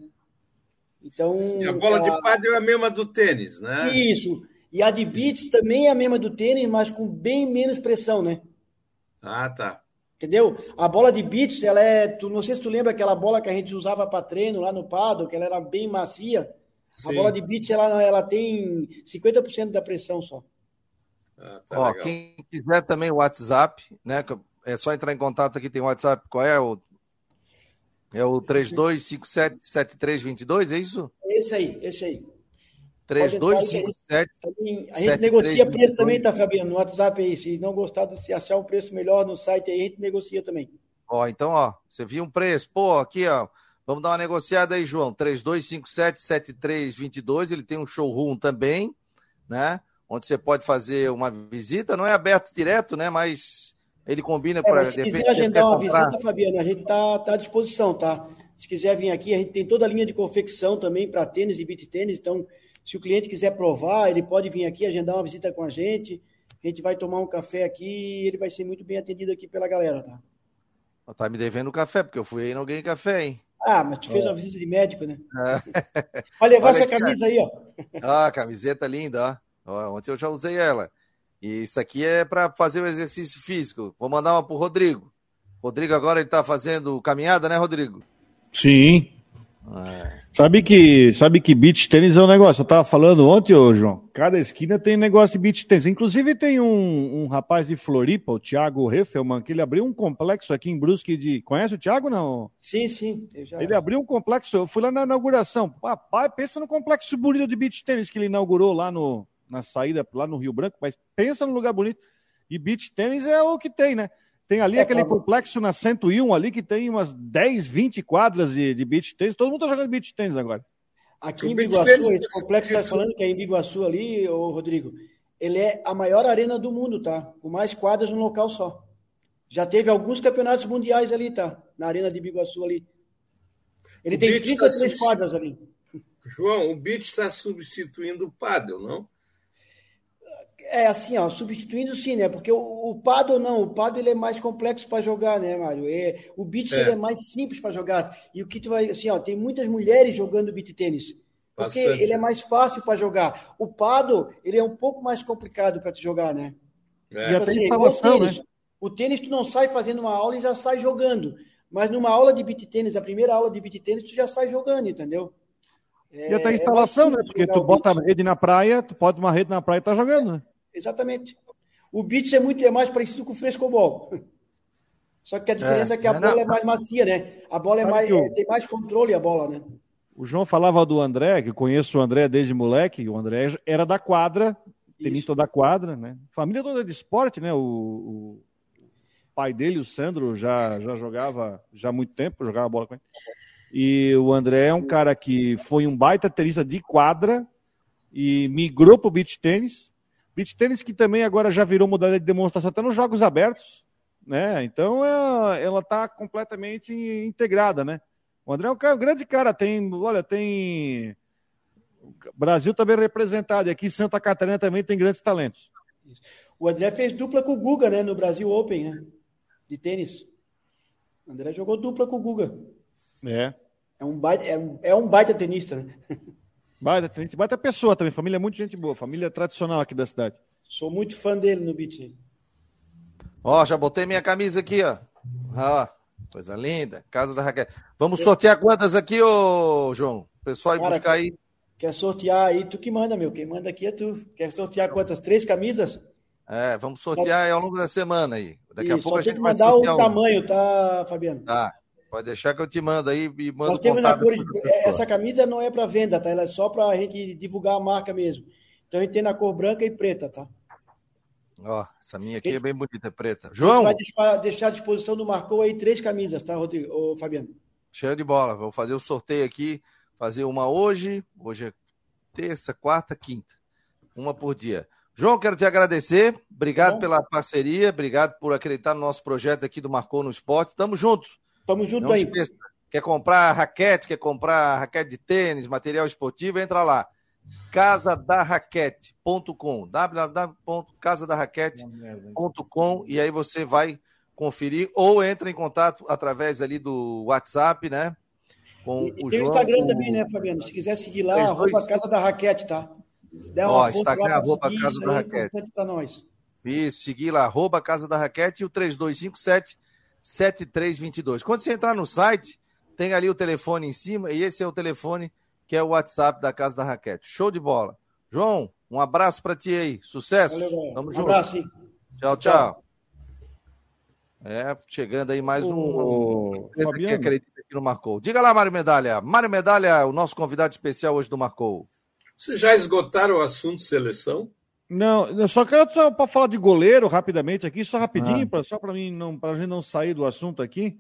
Então... E a bola ela- de pádel é a mesma do tênis, né? Isso. E a de beach também é a mesma do tênis, mas com bem menos pressão, né? Ah, tá. Entendeu? A bola de beach, ela é. Tu, não sei se tu lembra aquela bola que a gente usava para treino lá no paddle, que ela era bem macia. A Sim. bola de beach, ela, ela tem 50% da pressão só. Ah, tá Ó, legal. quem quiser também o WhatsApp, né? É só entrar em contato aqui, tem o WhatsApp. Qual é? O... É o 32577322, é isso? Esse aí, esse aí. 3257. Também, a gente 73, negocia preço 22. também, tá, Fabiano? No WhatsApp aí. Se não gostar, de se achar um preço melhor no site aí, a gente negocia também. Ó, então, ó, você viu um preço. Pô, aqui, ó. Vamos dar uma negociada aí, João. 32577322. Ele tem um showroom também, né? Onde você pode fazer uma visita. Não é aberto direto, né? Mas ele combina É, para se quiser agendar uma visita, Fabiano, a gente tá, tá à disposição, tá? Se quiser vir aqui, a gente tem toda a linha de confecção também para tênis e beat tênis. Então, se o cliente quiser provar, ele pode vir aqui agendar uma visita com a gente. A gente vai tomar um café aqui e ele vai ser muito bem atendido aqui pela galera, tá? Tá me devendo café, porque eu fui aí e não ganhei café, hein? Ah, mas tu fez uma visita de médico, né? *laughs* É. Vai levar Olha essa camisa aí, ó. Ah, camiseta linda, ó. Ó, Ontem eu já usei ela. E isso aqui é para fazer o exercício físico. Vou mandar uma pro Rodrigo. Rodrigo agora ele tá fazendo caminhada, né, Rodrigo? Sim. É. Sabe que, sabe que beach tênis é um negócio. Eu tava falando ontem, ô João. Cada esquina tem negócio de beach tênis. Inclusive tem um, um rapaz de Floripa, o Thiago Heffelman, que ele abriu um complexo aqui em Brusque de. Conhece o Thiago, não? Sim, sim. já- Ele abriu um complexo. Eu fui lá na inauguração. Papai, pensa no complexo bonito de beach tênis que ele inaugurou lá no, na saída, lá no Rio Branco. Mas pensa no lugar bonito. E beach tênis é o que tem, né? Tem ali É, aquele Pablo. complexo na 101 ali que tem umas 10, 20 quadras de, de beach tênis. Todo mundo tá jogando beach tênis agora. Aqui em beach Biguaçu, esse complexo que tá falando que é em Biguaçu ali, ô Rodrigo, ele é a maior arena do mundo, tá? Com mais quadras num local só. Já teve alguns campeonatos mundiais ali, tá? Na arena de Biguaçu ali. Ele O tem beach 33 tá substitu- quadras ali. João, o beach está substituindo o pádel, não? É assim, ó, substituindo sim, né? Porque o, o paddle não, o paddle ele é mais complexo para jogar, né, Mário? É, o beach É. ele é mais simples para jogar. E o que tu vai, assim, ó, tem muitas mulheres jogando beach tênis. Porque Bastante. ele é mais fácil para jogar. O paddle, ele é um pouco mais complicado para te jogar, né? É. E até Assim, é igual o instalação, tênis. né? O tênis tu não sai fazendo uma aula e já sai jogando. Mas numa aula de beat tênis, a primeira aula de beat tênis, tu já sai jogando, entendeu? É- E até a é instalação, mais né? Porque tu bota a rede na praia, tu pode uma rede na praia e tá jogando, né? Exatamente. O beach é muito é mais parecido com o frescobol. *laughs* Só que a diferença é, que a É, bola não. é mais macia, né? A bola é Sabe mais, o- é, tem mais controle a bola, né? O João falava do André, que eu conheço o André desde moleque. O André era da quadra, tenista da quadra, né? Família toda de esporte, né? O, o pai dele, o Sandro, já, já jogava já há muito tempo, jogava bola com ele. E o André é um cara que foi um baita tenista de quadra e migrou para o beach tênis. Beach tênis que também agora já virou modalidade de demonstração até nos jogos abertos, né? Então é, ela está completamente integrada, né? O André é um, cara, grande cara, tem, olha, tem Brasil também representado, e aqui Santa Catarina também tem grandes talentos. O André fez dupla com o Guga, né, no Brasil Open, né? De tênis. O André jogou dupla com o Guga. É. É um baita, é um, é um baita tenista, né? *laughs* Baita baita pessoa também, família é muito gente boa, família tradicional aqui da cidade. Sou muito fã dele no beat. Ó, já botei minha camisa aqui, ó. Ó, coisa linda, casa da Raquel. Vamos sortear quantas aqui, ô João? O pessoal ir Cara, buscar aí. Quer sortear aí, tu que manda, meu. Quem manda aqui é tu. Quer sortear quantas? Três camisas? É, vamos sortear aí ao longo da semana aí. Daqui a Isso, pouco só a tem gente que vai mandar o sortear um. tamanho, tá, Fabiano? Tá, pode deixar que eu te mando aí e mando Nós temos na cor, do professor. essa camisa não é para venda, tá? Ela é só para a gente divulgar a marca mesmo. Então a gente tem na cor branca e preta, tá? Ó, essa minha aqui Ele- é bem bonita, é preta. João, vai deixar, deixar à disposição do Marcou aí três camisas, tá, Rodrigo? Ô, Fabiano? cheio de bola. Vou fazer o sorteio aqui, fazer uma hoje, hoje é terça, quarta, quinta. Uma por dia. João, quero te agradecer. Obrigado Bom. pela parceria, obrigado por acreditar no nosso projeto aqui do Marcou no Esporte. Tamo junto. Tamo junto Não aí. esqueça. Quer comprar raquete, quer comprar raquete de tênis, material esportivo, entra lá. casadarraquete.com www.casadarraquete.com e aí você vai conferir ou entra em contato através ali do WhatsApp, né? Com E, o tem o João. Instagram o- também, né, Fabiano? Se quiser seguir lá, arroba dois- Casa da Raquete, tá? Se der Ó, uma força Instagram, lá arroba seguir, Casa da é Raquete. importante pra nós. Isso, seguir lá, arroba Casa da Raquete e o 3257 7322. Quando você entrar no site, tem ali o telefone em cima e esse é o telefone que é o WhatsApp da Casa da Raquete. Show de bola. João, um abraço pra ti aí. Sucesso. Valeu. Tamo Um junto. abraço, hein? Tchau, tchau. É, chegando aí mais um. Ô, Esse aqui acredita que não marcou. Diga lá, Mário Medalha. Mário Medalha, o nosso convidado especial hoje do Marcou. Vocês já esgotaram o assunto seleção? Não, eu só quero só para falar de goleiro rapidamente aqui, só rapidinho, Ah. pra, só para mim não, para a gente não sair do assunto aqui.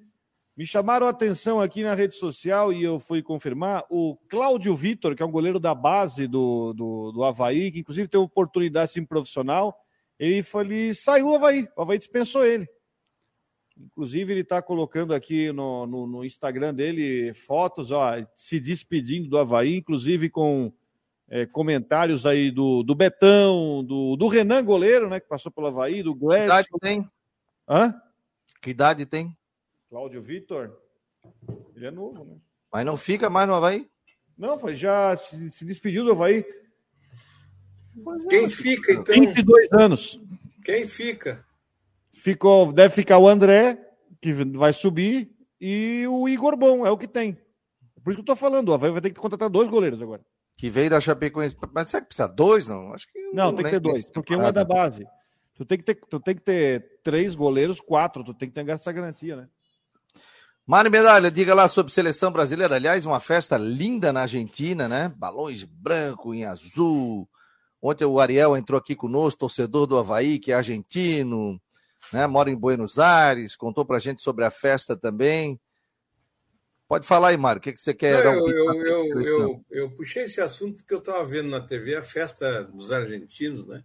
Me chamaram a atenção aqui na rede social e eu fui confirmar o Cláudio Vitor, que é um goleiro da base do, do, do Havaí, que inclusive tem oportunidade assim, profissional. Ele, foi, ele saiu do Havaí, o Havaí dispensou ele. Inclusive, ele está colocando aqui no, no, no Instagram dele fotos, ó, se despedindo do Havaí, inclusive com é, comentários aí do, do Betão, do, do Renan Goleiro, né, que passou pelo Havaí, do Que idade Glécio. tem? Hã? Que idade tem? Cláudio Vitor? Ele é novo, né? Mas não fica mais no Havaí? Não, foi, já se, se despediu do Havaí. Quem fica, então? 22 anos. Quem fica? Ficou, deve ficar o André, que vai subir, e o Igor Bom, é o que tem. Por isso que eu tô falando, o Havaí vai ter que contratar dois goleiros agora. Que veio da Chapecoense. Mas será que precisa dois? Não, acho que Não, tem que ter dois, porque um é da base. Tu tem que ter, tu tem que ter três goleiros, quatro, tu tem que ter essa garantia, né? Mário Medalha, diga lá sobre seleção brasileira. Aliás, uma festa linda na Argentina, né? Balões branco em azul. Ontem o Ariel entrou aqui conosco, torcedor do Havaí, que é argentino, né? Mora em Buenos Aires, contou pra gente sobre a festa também. Pode falar aí, Mário, o que, que você quer Não, dar um eu, eu, eu, eu, puxei esse assunto porque eu estava vendo na TV a festa dos argentinos, né?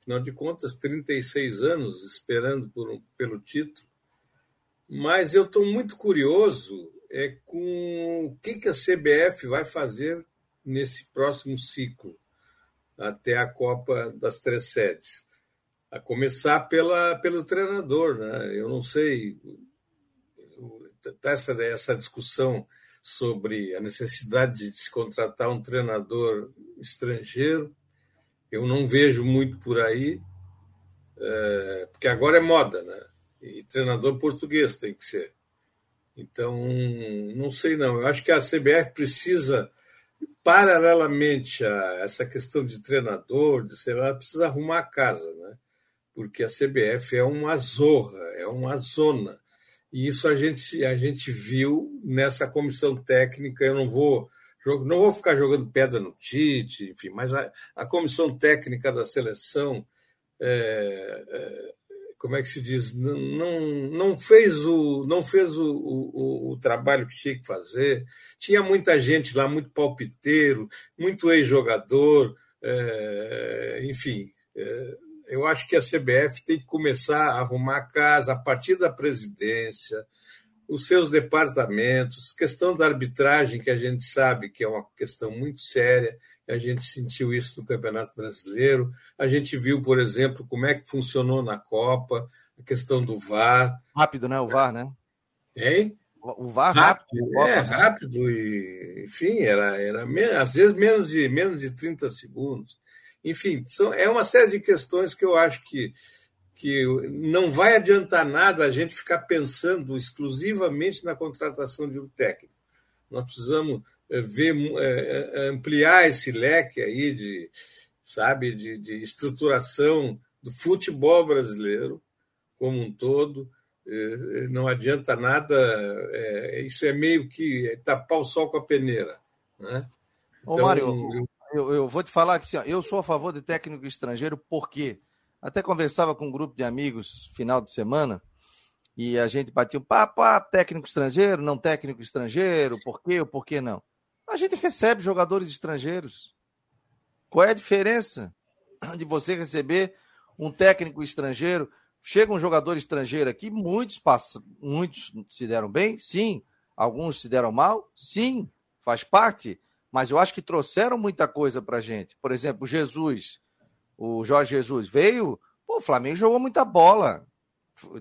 Afinal de contas, 36 anos esperando por um- pelo título. Mas eu estou muito curioso é, com o que, que a CBF vai fazer nesse próximo ciclo, até a Copa das Três Sedes. A começar pela, pelo treinador. Né? Eu não sei essa, essa discussão sobre a necessidade de se contratar um treinador estrangeiro. Eu não vejo muito por aí, é, porque agora é moda, né? E treinador português tem que ser. Então, não sei não. Eu acho que a CBF precisa, paralelamente a essa questão de treinador, de sei lá, precisa arrumar a casa, né? Porque a CBF é uma zorra, é uma zona. E isso a gente, a gente viu nessa comissão técnica. Eu não vou, não vou ficar jogando pedra no Tite, enfim, mas a, a comissão técnica da seleção é, é, como é que se diz, não, não, não fez, o, não fez o, o, o, trabalho que tinha que fazer. Tinha muita gente lá, muito palpiteiro, muito ex-jogador, é, enfim. Eu acho que a CBF tem que começar a arrumar a casa a partir da presidência, os seus departamentos, questão da arbitragem, que a gente sabe que é uma questão muito séria, a gente sentiu isso no Campeonato Brasileiro, a gente viu, por exemplo, como é que funcionou na Copa, a questão do VAR. Rápido, né? O VAR, né? Hein? O VAR rápido. rápido é, rápido e, enfim, era, era às vezes menos de, menos de 30 segundos. Enfim, são, é uma série de questões que eu acho que que não vai adiantar nada a gente ficar pensando exclusivamente na contratação de um técnico. Nós precisamos eh, ver eh, eh, ampliar esse leque aí de sabe de, de estruturação do futebol brasileiro como um todo não adianta nada isso é meio que tapar o sol com a peneira né? Ô, então, Mário, eu, eu, vou te falar que assim, eu sou a favor de técnico estrangeiro porque? Até conversava com um grupo de amigos final de semana e a gente batia um papo, ah, técnico estrangeiro, não técnico estrangeiro, por quê ou por que não? A gente recebe jogadores estrangeiros. Qual é a diferença de você receber um técnico estrangeiro? Chega um jogador estrangeiro aqui, muitos passam, muitos se deram bem, sim. Alguns se deram mal, sim, faz parte. Mas eu acho que trouxeram muita coisa para gente. Por exemplo, Jesus o Jorge Jesus veio, pô, o Flamengo jogou muita bola.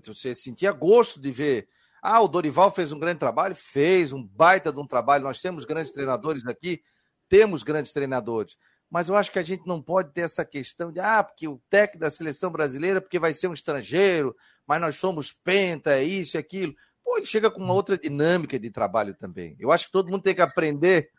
Você sentia gosto de ver. Ah, o Dorival fez um grande trabalho? Fez, um baita de um trabalho. Nós temos grandes treinadores aqui, temos grandes treinadores. Mas eu acho que a gente não pode ter essa questão de, ah, porque o técnico da seleção brasileira, porque vai ser um estrangeiro, mas nós somos penta, é isso e aquilo. Pô, ele chega com uma outra dinâmica de trabalho também. Eu acho que todo mundo tem que aprender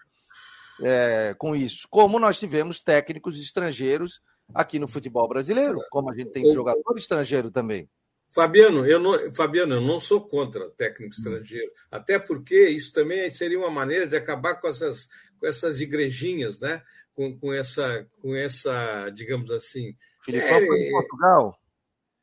é, com isso. Como nós tivemos técnicos estrangeiros aqui no futebol brasileiro, como a gente tem jogador estrangeiro também. Fabiano, eu não, Fabiano, eu não sou contra técnico estrangeiro, até porque isso também seria uma maneira de acabar com essas, com essas igrejinhas, né? Com, com, essa, com essa, digamos assim. Filipão é, foi em Portugal.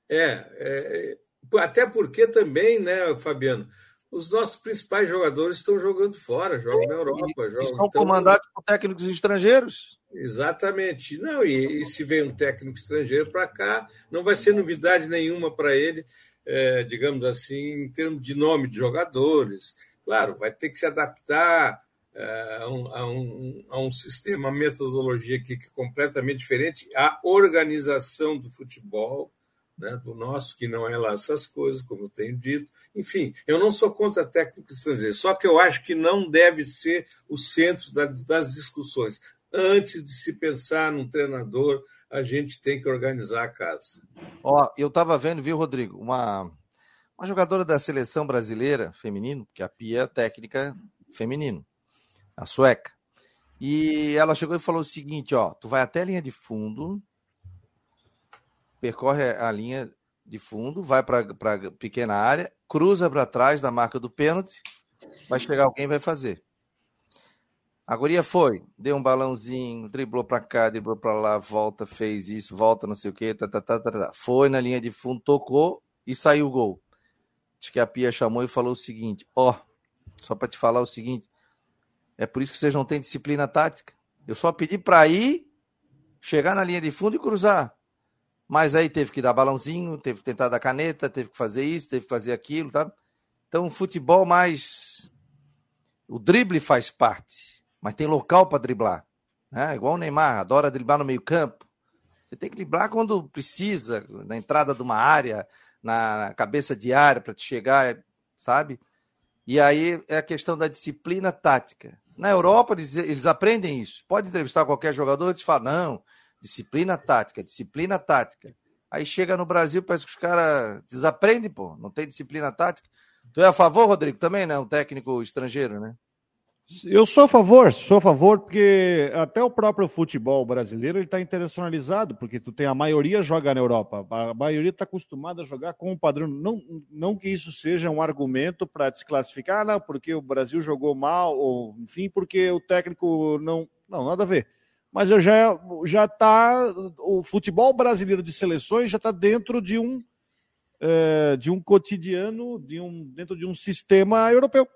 É, é, até porque também, né, Fabiano, os nossos principais jogadores estão jogando fora, jogam na Europa. Jogam, estão comandados por técnicos estrangeiros. Exatamente. Não, e, e se vem um técnico estrangeiro para cá, não vai ser novidade nenhuma para ele, é, digamos assim, em termos de nome de jogadores. Claro, vai ter que se adaptar é, a, um, a, um, a um sistema, uma metodologia aqui que é completamente diferente, a organização do futebol né, do nosso, que não é lá essas coisas, como eu tenho dito. Enfim, eu não sou contra técnico estrangeiro, só que eu acho que não deve ser o centro das, discussões. Antes de se pensar num treinador, a gente tem que organizar a casa. Ó, eu estava vendo, viu, Rodrigo, uma, uma jogadora da seleção brasileira feminino, que a Pia é técnica feminino, a sueca. E ela chegou e falou o seguinte, ó, tu vai até a linha de fundo, percorre a linha de fundo, vai para a pequena área, cruza para trás da marca do pênalti, vai chegar alguém e vai fazer. A guria foi, deu um balãozinho, driblou para cá, driblou para lá, volta, fez isso, volta, não sei o quê, tá, tá, tá, tá, tá. foi na linha de fundo, tocou e saiu o gol. Acho que a Pia chamou e falou o seguinte: ó, oh, só para te falar o seguinte, é por isso que vocês não têm disciplina tática. Eu só pedi para ir, chegar na linha de fundo e cruzar. Mas aí teve que dar balãozinho, teve que tentar dar caneta, teve que fazer isso, teve que fazer aquilo, tá? Então, futebol mais. O drible faz parte, mas tem local para driblar. Né? Igual o Neymar, adora driblar no meio-campo. Você tem que driblar quando precisa, na entrada de uma área, na cabeça de área, para te chegar, sabe? E aí é a questão da disciplina tática. Na Europa, eles, eles aprendem isso. Pode entrevistar qualquer jogador e te falar, não, Disciplina tática, disciplina tática. Aí chega no Brasil, parece que os caras desaprendem, pô. Não tem disciplina tática. Tu é a favor, Rodrigo, também, né? Um técnico estrangeiro, né? Eu sou a favor, sou a favor, porque até o próprio futebol brasileiro está internacionalizado, porque tu tem a maioria joga na Europa, a maioria está acostumada a jogar com o padrão. Não, não que isso seja um argumento para desclassificar, não, porque o Brasil jogou mal, ou enfim, porque o técnico não. Não, nada a ver mas eu já já está o futebol brasileiro de seleções já está dentro de um é, de um cotidiano de um, dentro de um sistema europeu.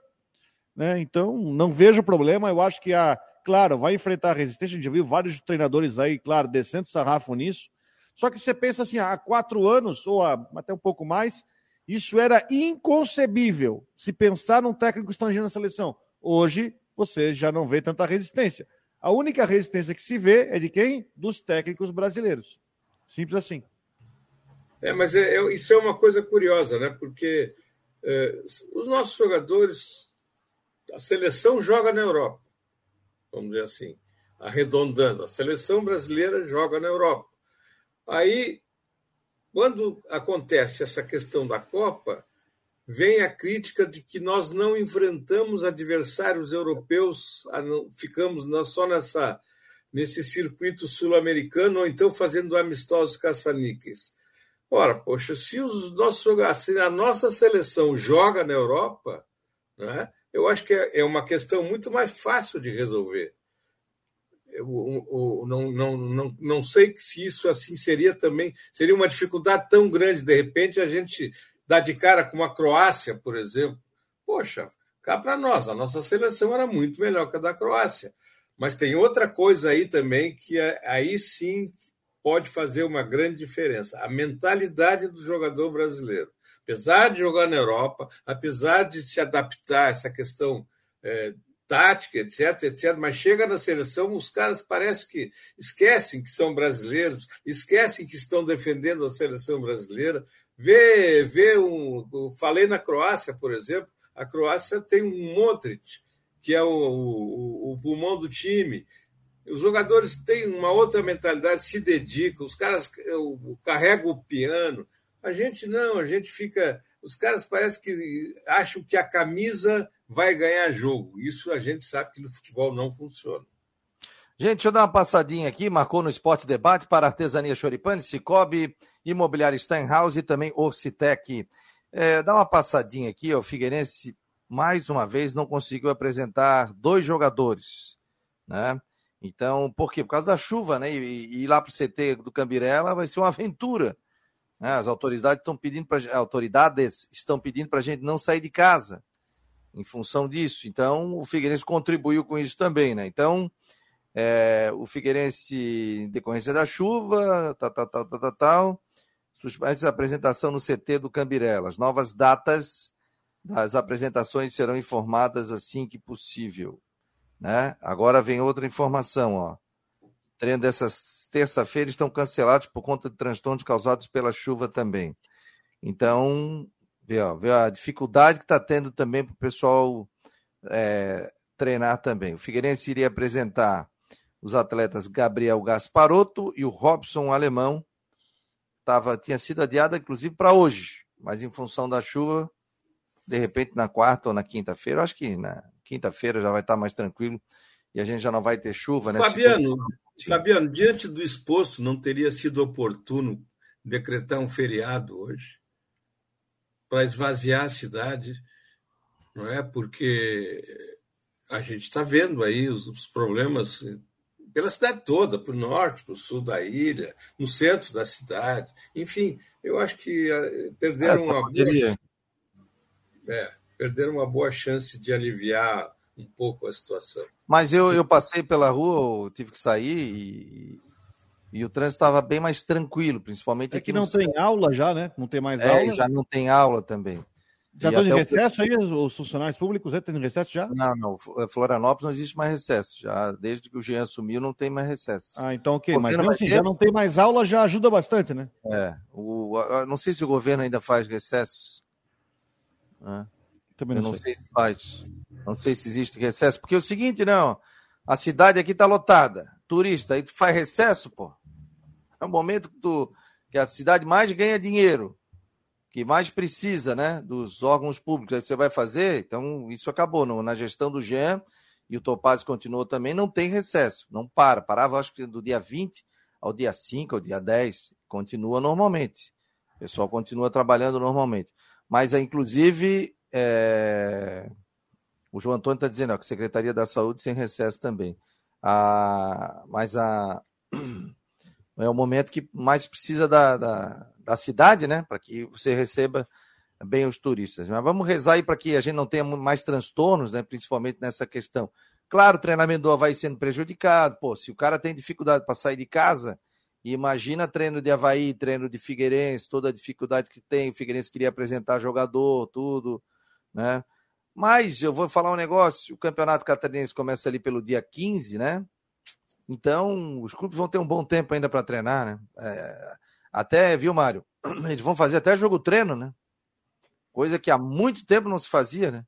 Né? Então, não vejo problema. Eu acho que, a, claro, vai enfrentar resistência. A gente já viu vários treinadores aí, claro, descendo sarrafo nisso. Só que você pensa assim, há quatro anos, ou há até um pouco mais, isso era inconcebível se pensar num técnico estrangeiro na seleção. Hoje, você já não vê tanta resistência. A única resistência que se vê é de quem? Dos técnicos brasileiros. Simples assim. É, mas é, é, isso é uma coisa curiosa, né? Porque é, os nossos jogadores, a seleção joga na Europa, vamos dizer assim, arredondando. A seleção brasileira joga na Europa. Aí, quando acontece essa questão da Copa, vem a crítica de que nós não enfrentamos adversários europeus, ficamos só nessa, nesse circuito sul-americano, ou então fazendo amistosos caça-níqueis. Ora, poxa, se os nossos a nossa seleção joga na Europa, né, eu acho que é, é uma questão muito mais fácil de resolver. Eu, eu, eu, não, não, não, não sei se isso assim seria também seria uma dificuldade tão grande de repente a gente dar de cara com uma Croácia, por exemplo. Poxa, cá para nós, a nossa seleção era muito melhor que a da Croácia. Mas tem outra coisa aí também que é, aí sim pode fazer uma grande diferença: a mentalidade do jogador brasileiro. Apesar de jogar na Europa, apesar de se adaptar a essa questão é, tática, etc, etc, mas chega na seleção, os caras parece que esquecem que são brasileiros, esquecem que estão defendendo a seleção brasileira, Vê, vê um. Falei na Croácia, por exemplo, a Croácia tem um Modric, que é o, o, o pulmão do time. Os jogadores têm uma outra mentalidade, se dedicam, os caras carregam o piano. A gente não, a gente fica. Os caras parecem que acham que a camisa vai ganhar jogo. Isso a gente sabe que no futebol não funciona. Gente, deixa eu dar uma passadinha aqui. Marcou no Esporte Debate para Artesania Choripane, Cicobi, Imobiliário Steinhaus e também Orcitec. É, dá uma passadinha aqui, o Figueirense, mais uma vez, não conseguiu apresentar dois jogadores, né? Então, por quê? Por causa da chuva, né? E, e ir lá para o CT do Cambirela vai ser uma aventura. Né? As autoridades estão pedindo para autoridades estão pedindo para a gente não sair de casa em função disso. Então, o Figueirense contribuiu com isso também, né? Então, é, o Figueirense, em decorrência da chuva, tal, tal, tal, tal, tal, tal suspende a apresentação no CT do Cambirela. As novas datas das apresentações serão informadas assim que possível. Né? Agora vem outra informação. Ó. Treino dessa terça-feira estão cancelados por conta de transtornos causados pela chuva também. Então, vê, ó, vê a dificuldade que está tendo também para o pessoal é, treinar também. O Figueirense iria apresentar os atletas Gabriel Gasparotto e o Robson Alemão. Tava, tinha sido adiada, inclusive, para hoje, mas em função da chuva, de repente na quarta ou na quinta-feira, acho que na quinta-feira já vai estar mais tranquilo e a gente já não vai ter chuva, né? Fabiano, Fabiano, diante do exposto, não teria sido oportuno decretar um feriado hoje para esvaziar a cidade, não é? Porque a gente está vendo aí os, os problemas pela cidade toda, para o norte, para o sul da ilha, no centro da cidade. Enfim, eu acho que eh, perderam, é, uma boa, é, perderam uma boa chance de aliviar um pouco a situação. Mas eu, eu passei pela rua, eu tive que sair e, e o trânsito estava bem mais tranquilo, principalmente é aqui que não tem aula já, né? Não tem mais é, aula. Já não tem aula também. Já estão em recesso o... aí, os funcionários públicos estão em recesso já? Não, não. Eh, Florianópolis não existe mais recesso. Já desde que o Jean assumiu, não tem mais recesso. Ah, então ok. Mas mesmo assim, ter... já não tem mais aula, já ajuda bastante, né? É. O, não sei se o governo ainda faz recesso. É. Também não, não sei. sei. se faz. Não sei se existe recesso. Porque é o seguinte, não. A cidade aqui está lotada. Turista, aí tu faz recesso, pô. É o momento que, tu, que a cidade mais ganha dinheiro que mais precisa né, dos órgãos públicos que você vai fazer, então isso acabou. No, na gestão do GEM, e o Topaz continuou também, não tem recesso, não para. Parava, acho que do dia 20 ao dia 5, ao dia 10, continua normalmente. O pessoal continua trabalhando normalmente. Mas, é, inclusive, é... o João Antônio está dizendo ó, que a Secretaria da Saúde sem recesso também. Ah, mas a... *clears throat* é o momento que mais precisa da, da da cidade, né? Para que você receba bem os turistas. Mas vamos rezar aí para que a gente não tenha mais transtornos, né? Principalmente nessa questão. Claro, o treinamento do Havaí sendo prejudicado. Pô, se o cara tem dificuldade para sair de casa, imagina treino de Havaí, treino de Figueirense, toda a dificuldade que tem. O Figueirense queria apresentar jogador, tudo, né? Mas eu vou falar um negócio: o campeonato catarinense começa ali pelo dia 15, né? Então, os clubes vão ter um bom tempo ainda para treinar, né? É, até, viu, Mário? *clears throat* Eles vão fazer até jogo treino, né? Coisa que há muito tempo não se fazia, né?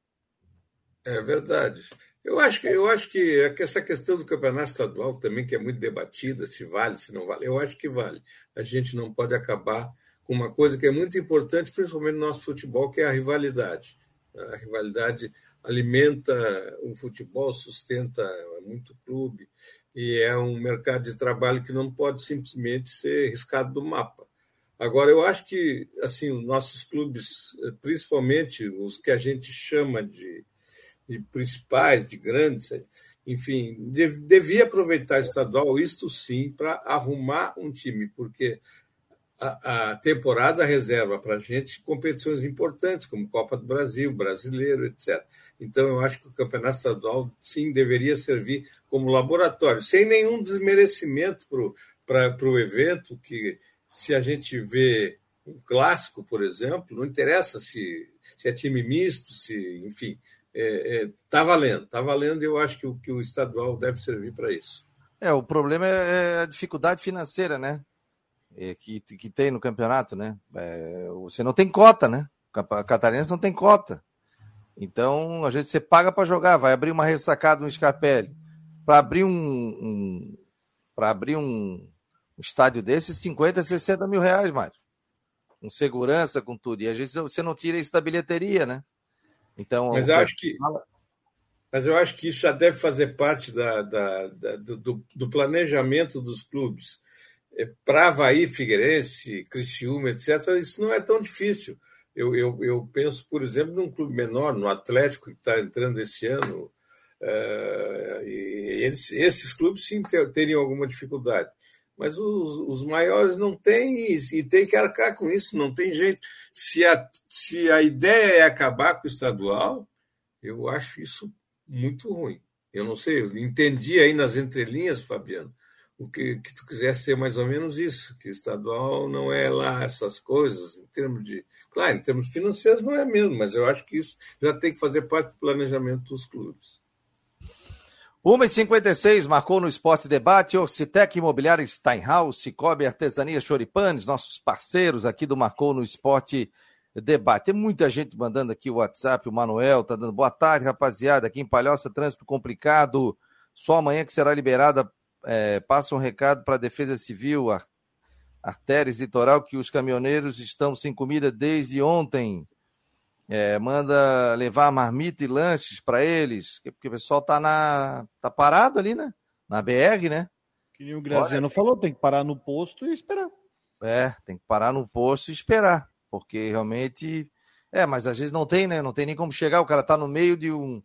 É verdade. Eu acho que eu acho que essa questão do campeonato estadual também que é muito debatida, se vale, se não vale. Eu acho que vale. A gente não pode acabar com uma coisa que é muito importante, principalmente no nosso futebol, que é a rivalidade. A rivalidade alimenta o futebol, sustenta muito clube e é um mercado de trabalho que não pode simplesmente ser riscado do mapa. Agora, eu acho que assim os nossos clubes, principalmente os que a gente chama de, de principais, de grandes, enfim, devia aproveitar o estadual, isto sim, para arrumar um time, porque a, a temporada reserva para a gente competições importantes, como Copa do Brasil, Brasileiro, etc. Então, eu acho que o Campeonato Estadual, sim, deveria servir como laboratório, sem nenhum desmerecimento para o evento, que se a gente vê um clássico, por exemplo, não interessa se, se é time misto, se, enfim, está é, é, tá valendo, está valendo e eu acho que o, que o estadual deve servir para isso. É, o problema é, é a dificuldade financeira, né? É, que, que tem no campeonato, né? É, você não tem cota, né? Catarinense não tem cota. Então, a gente você paga para jogar, vai abrir uma ressacada no Scarpelli. Para abrir um, um para abrir um, estádio desse, 50, 60 mil reais, Mário. Com segurança, com tudo. E às vezes você não tira isso da bilheteria, né? Então. Mas eu acho que. Mas eu acho que isso já deve fazer parte da, da, da do, do planejamento dos clubes é, para Havaí, Figueirense, Criciúma, etc., isso não é tão difícil. Eu, eu, eu penso, por exemplo, num clube menor, no Atlético, que está entrando esse ano, e eles, esses clubes sim teriam alguma dificuldade. Mas os, os maiores não têm isso, e tem que arcar com isso, não tem jeito. Se a, se a ideia é acabar com o estadual, eu acho isso muito ruim. Eu não sei, eu entendi aí nas entrelinhas, Fabiano, o que, que tu quiser ser mais ou menos isso, que o estadual não é lá essas coisas, em termos de. Claro, em termos financeiros não é mesmo, mas eu acho que isso já tem que fazer parte do planejamento dos clubes. 1h56 marcou no Esporte Debate, Orcitec Imobiliária Steinhaus, Cicobi Artesania Choripanes, nossos parceiros aqui do Marcou no Esporte Debate. Tem muita gente mandando aqui o WhatsApp, o Manuel tá dando boa tarde, rapaziada, aqui em Palhoça, trânsito complicado, só amanhã que será liberada é, passa um recado para a Defesa Civil, Artérias Litoral, que os caminhoneiros estão sem comida desde ontem. É, manda levar marmita e lanches para eles, porque o pessoal tá na tá parado ali, né? Na BR, né? Que o Graziano Olha, falou, tem que parar no posto e esperar. É, tem que parar no posto e esperar, porque realmente é, mas às vezes não tem, né? Não tem nem como chegar, o cara tá no meio de um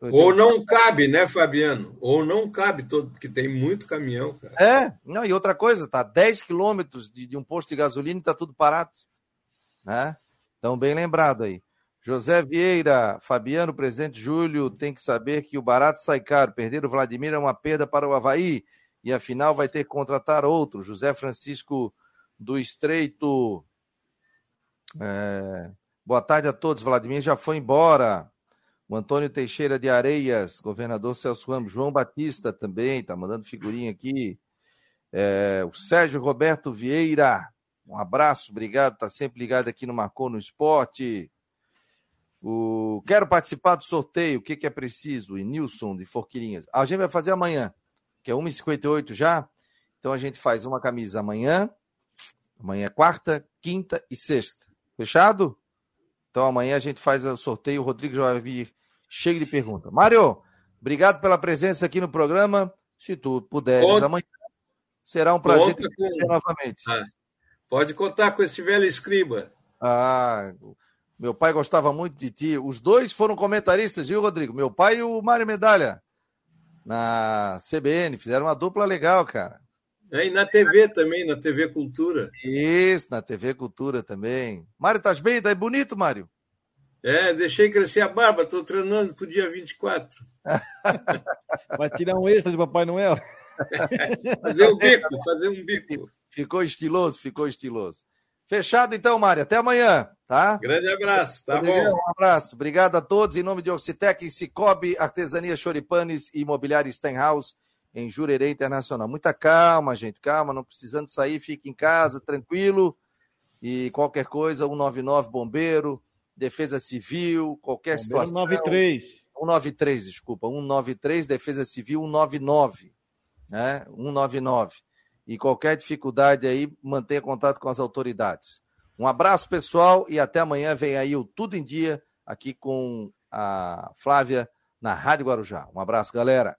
ou não cabe, né, Fabiano? Ou não cabe todo, porque tem muito caminhão. Cara. É, não, e outra coisa, tá 10 quilômetros de, de, um posto de gasolina e tá tudo parado. Né? Então, bem lembrado aí. José Vieira, Fabiano, presidente Júlio, tem que saber que o barato sai caro. Perder o Vladimir é uma perda para o Havaí. E afinal vai ter que contratar outro. José Francisco do Estreito. É... Boa tarde a todos. Vladimir já foi embora. O Antônio Teixeira de Areias, governador Celso Ramos, João Batista também, está mandando figurinha aqui. É, o Sérgio Roberto Vieira, um abraço, obrigado, está sempre ligado aqui no Marcou no Esporte. O... Quero participar do sorteio, o que, que é preciso? E Nilson de Forquilinhas. A gente vai fazer amanhã, que é 1h58 já. Então a gente faz uma camisa amanhã, amanhã é quarta, quinta e sexta. Fechado? Então amanhã a gente faz o sorteio, o Rodrigo já vai vir cheio de perguntas. Mário, obrigado pela presença aqui no programa. Se tu puderes, Conta. amanhã será um prazer te com... novamente. Ah, pode contar com esse velho escriba. Ah, meu pai gostava muito de ti. Os dois foram comentaristas, viu, Rodrigo? Meu pai e o Mário Medalha na CBN. Fizeram uma dupla legal, cara. É, e na TV também, na TV Cultura. Isso, na TV Cultura também. Mário, estás bem? Tá bonito, Mário? É, deixei crescer a barba, estou treinando para o dia 24. *laughs* Vai tirar um extra de Papai Noel? *laughs* fazer um bico, fazer um bico. Ficou estiloso, ficou estiloso. Fechado então, Mário. Até amanhã, tá? Grande abraço, tá Obrigado, bom? Um abraço. Obrigado a todos. Em nome de Ocitec, Cicobi, Artesania Choripanes e Imobiliário Stenhouse em Jurerê Internacional. Muita calma, gente, calma, não precisando sair, fique em casa, tranquilo. E qualquer coisa, 199 Bombeiro, Defesa Civil, qualquer Bombeiro situação. 93. 193, desculpa, 193, Defesa Civil 199, né? 199. E qualquer dificuldade aí, mantenha contato com as autoridades. Um abraço, pessoal, e até amanhã vem aí o Tudo em Dia, aqui com a Flávia na Rádio Guarujá. Um abraço, galera.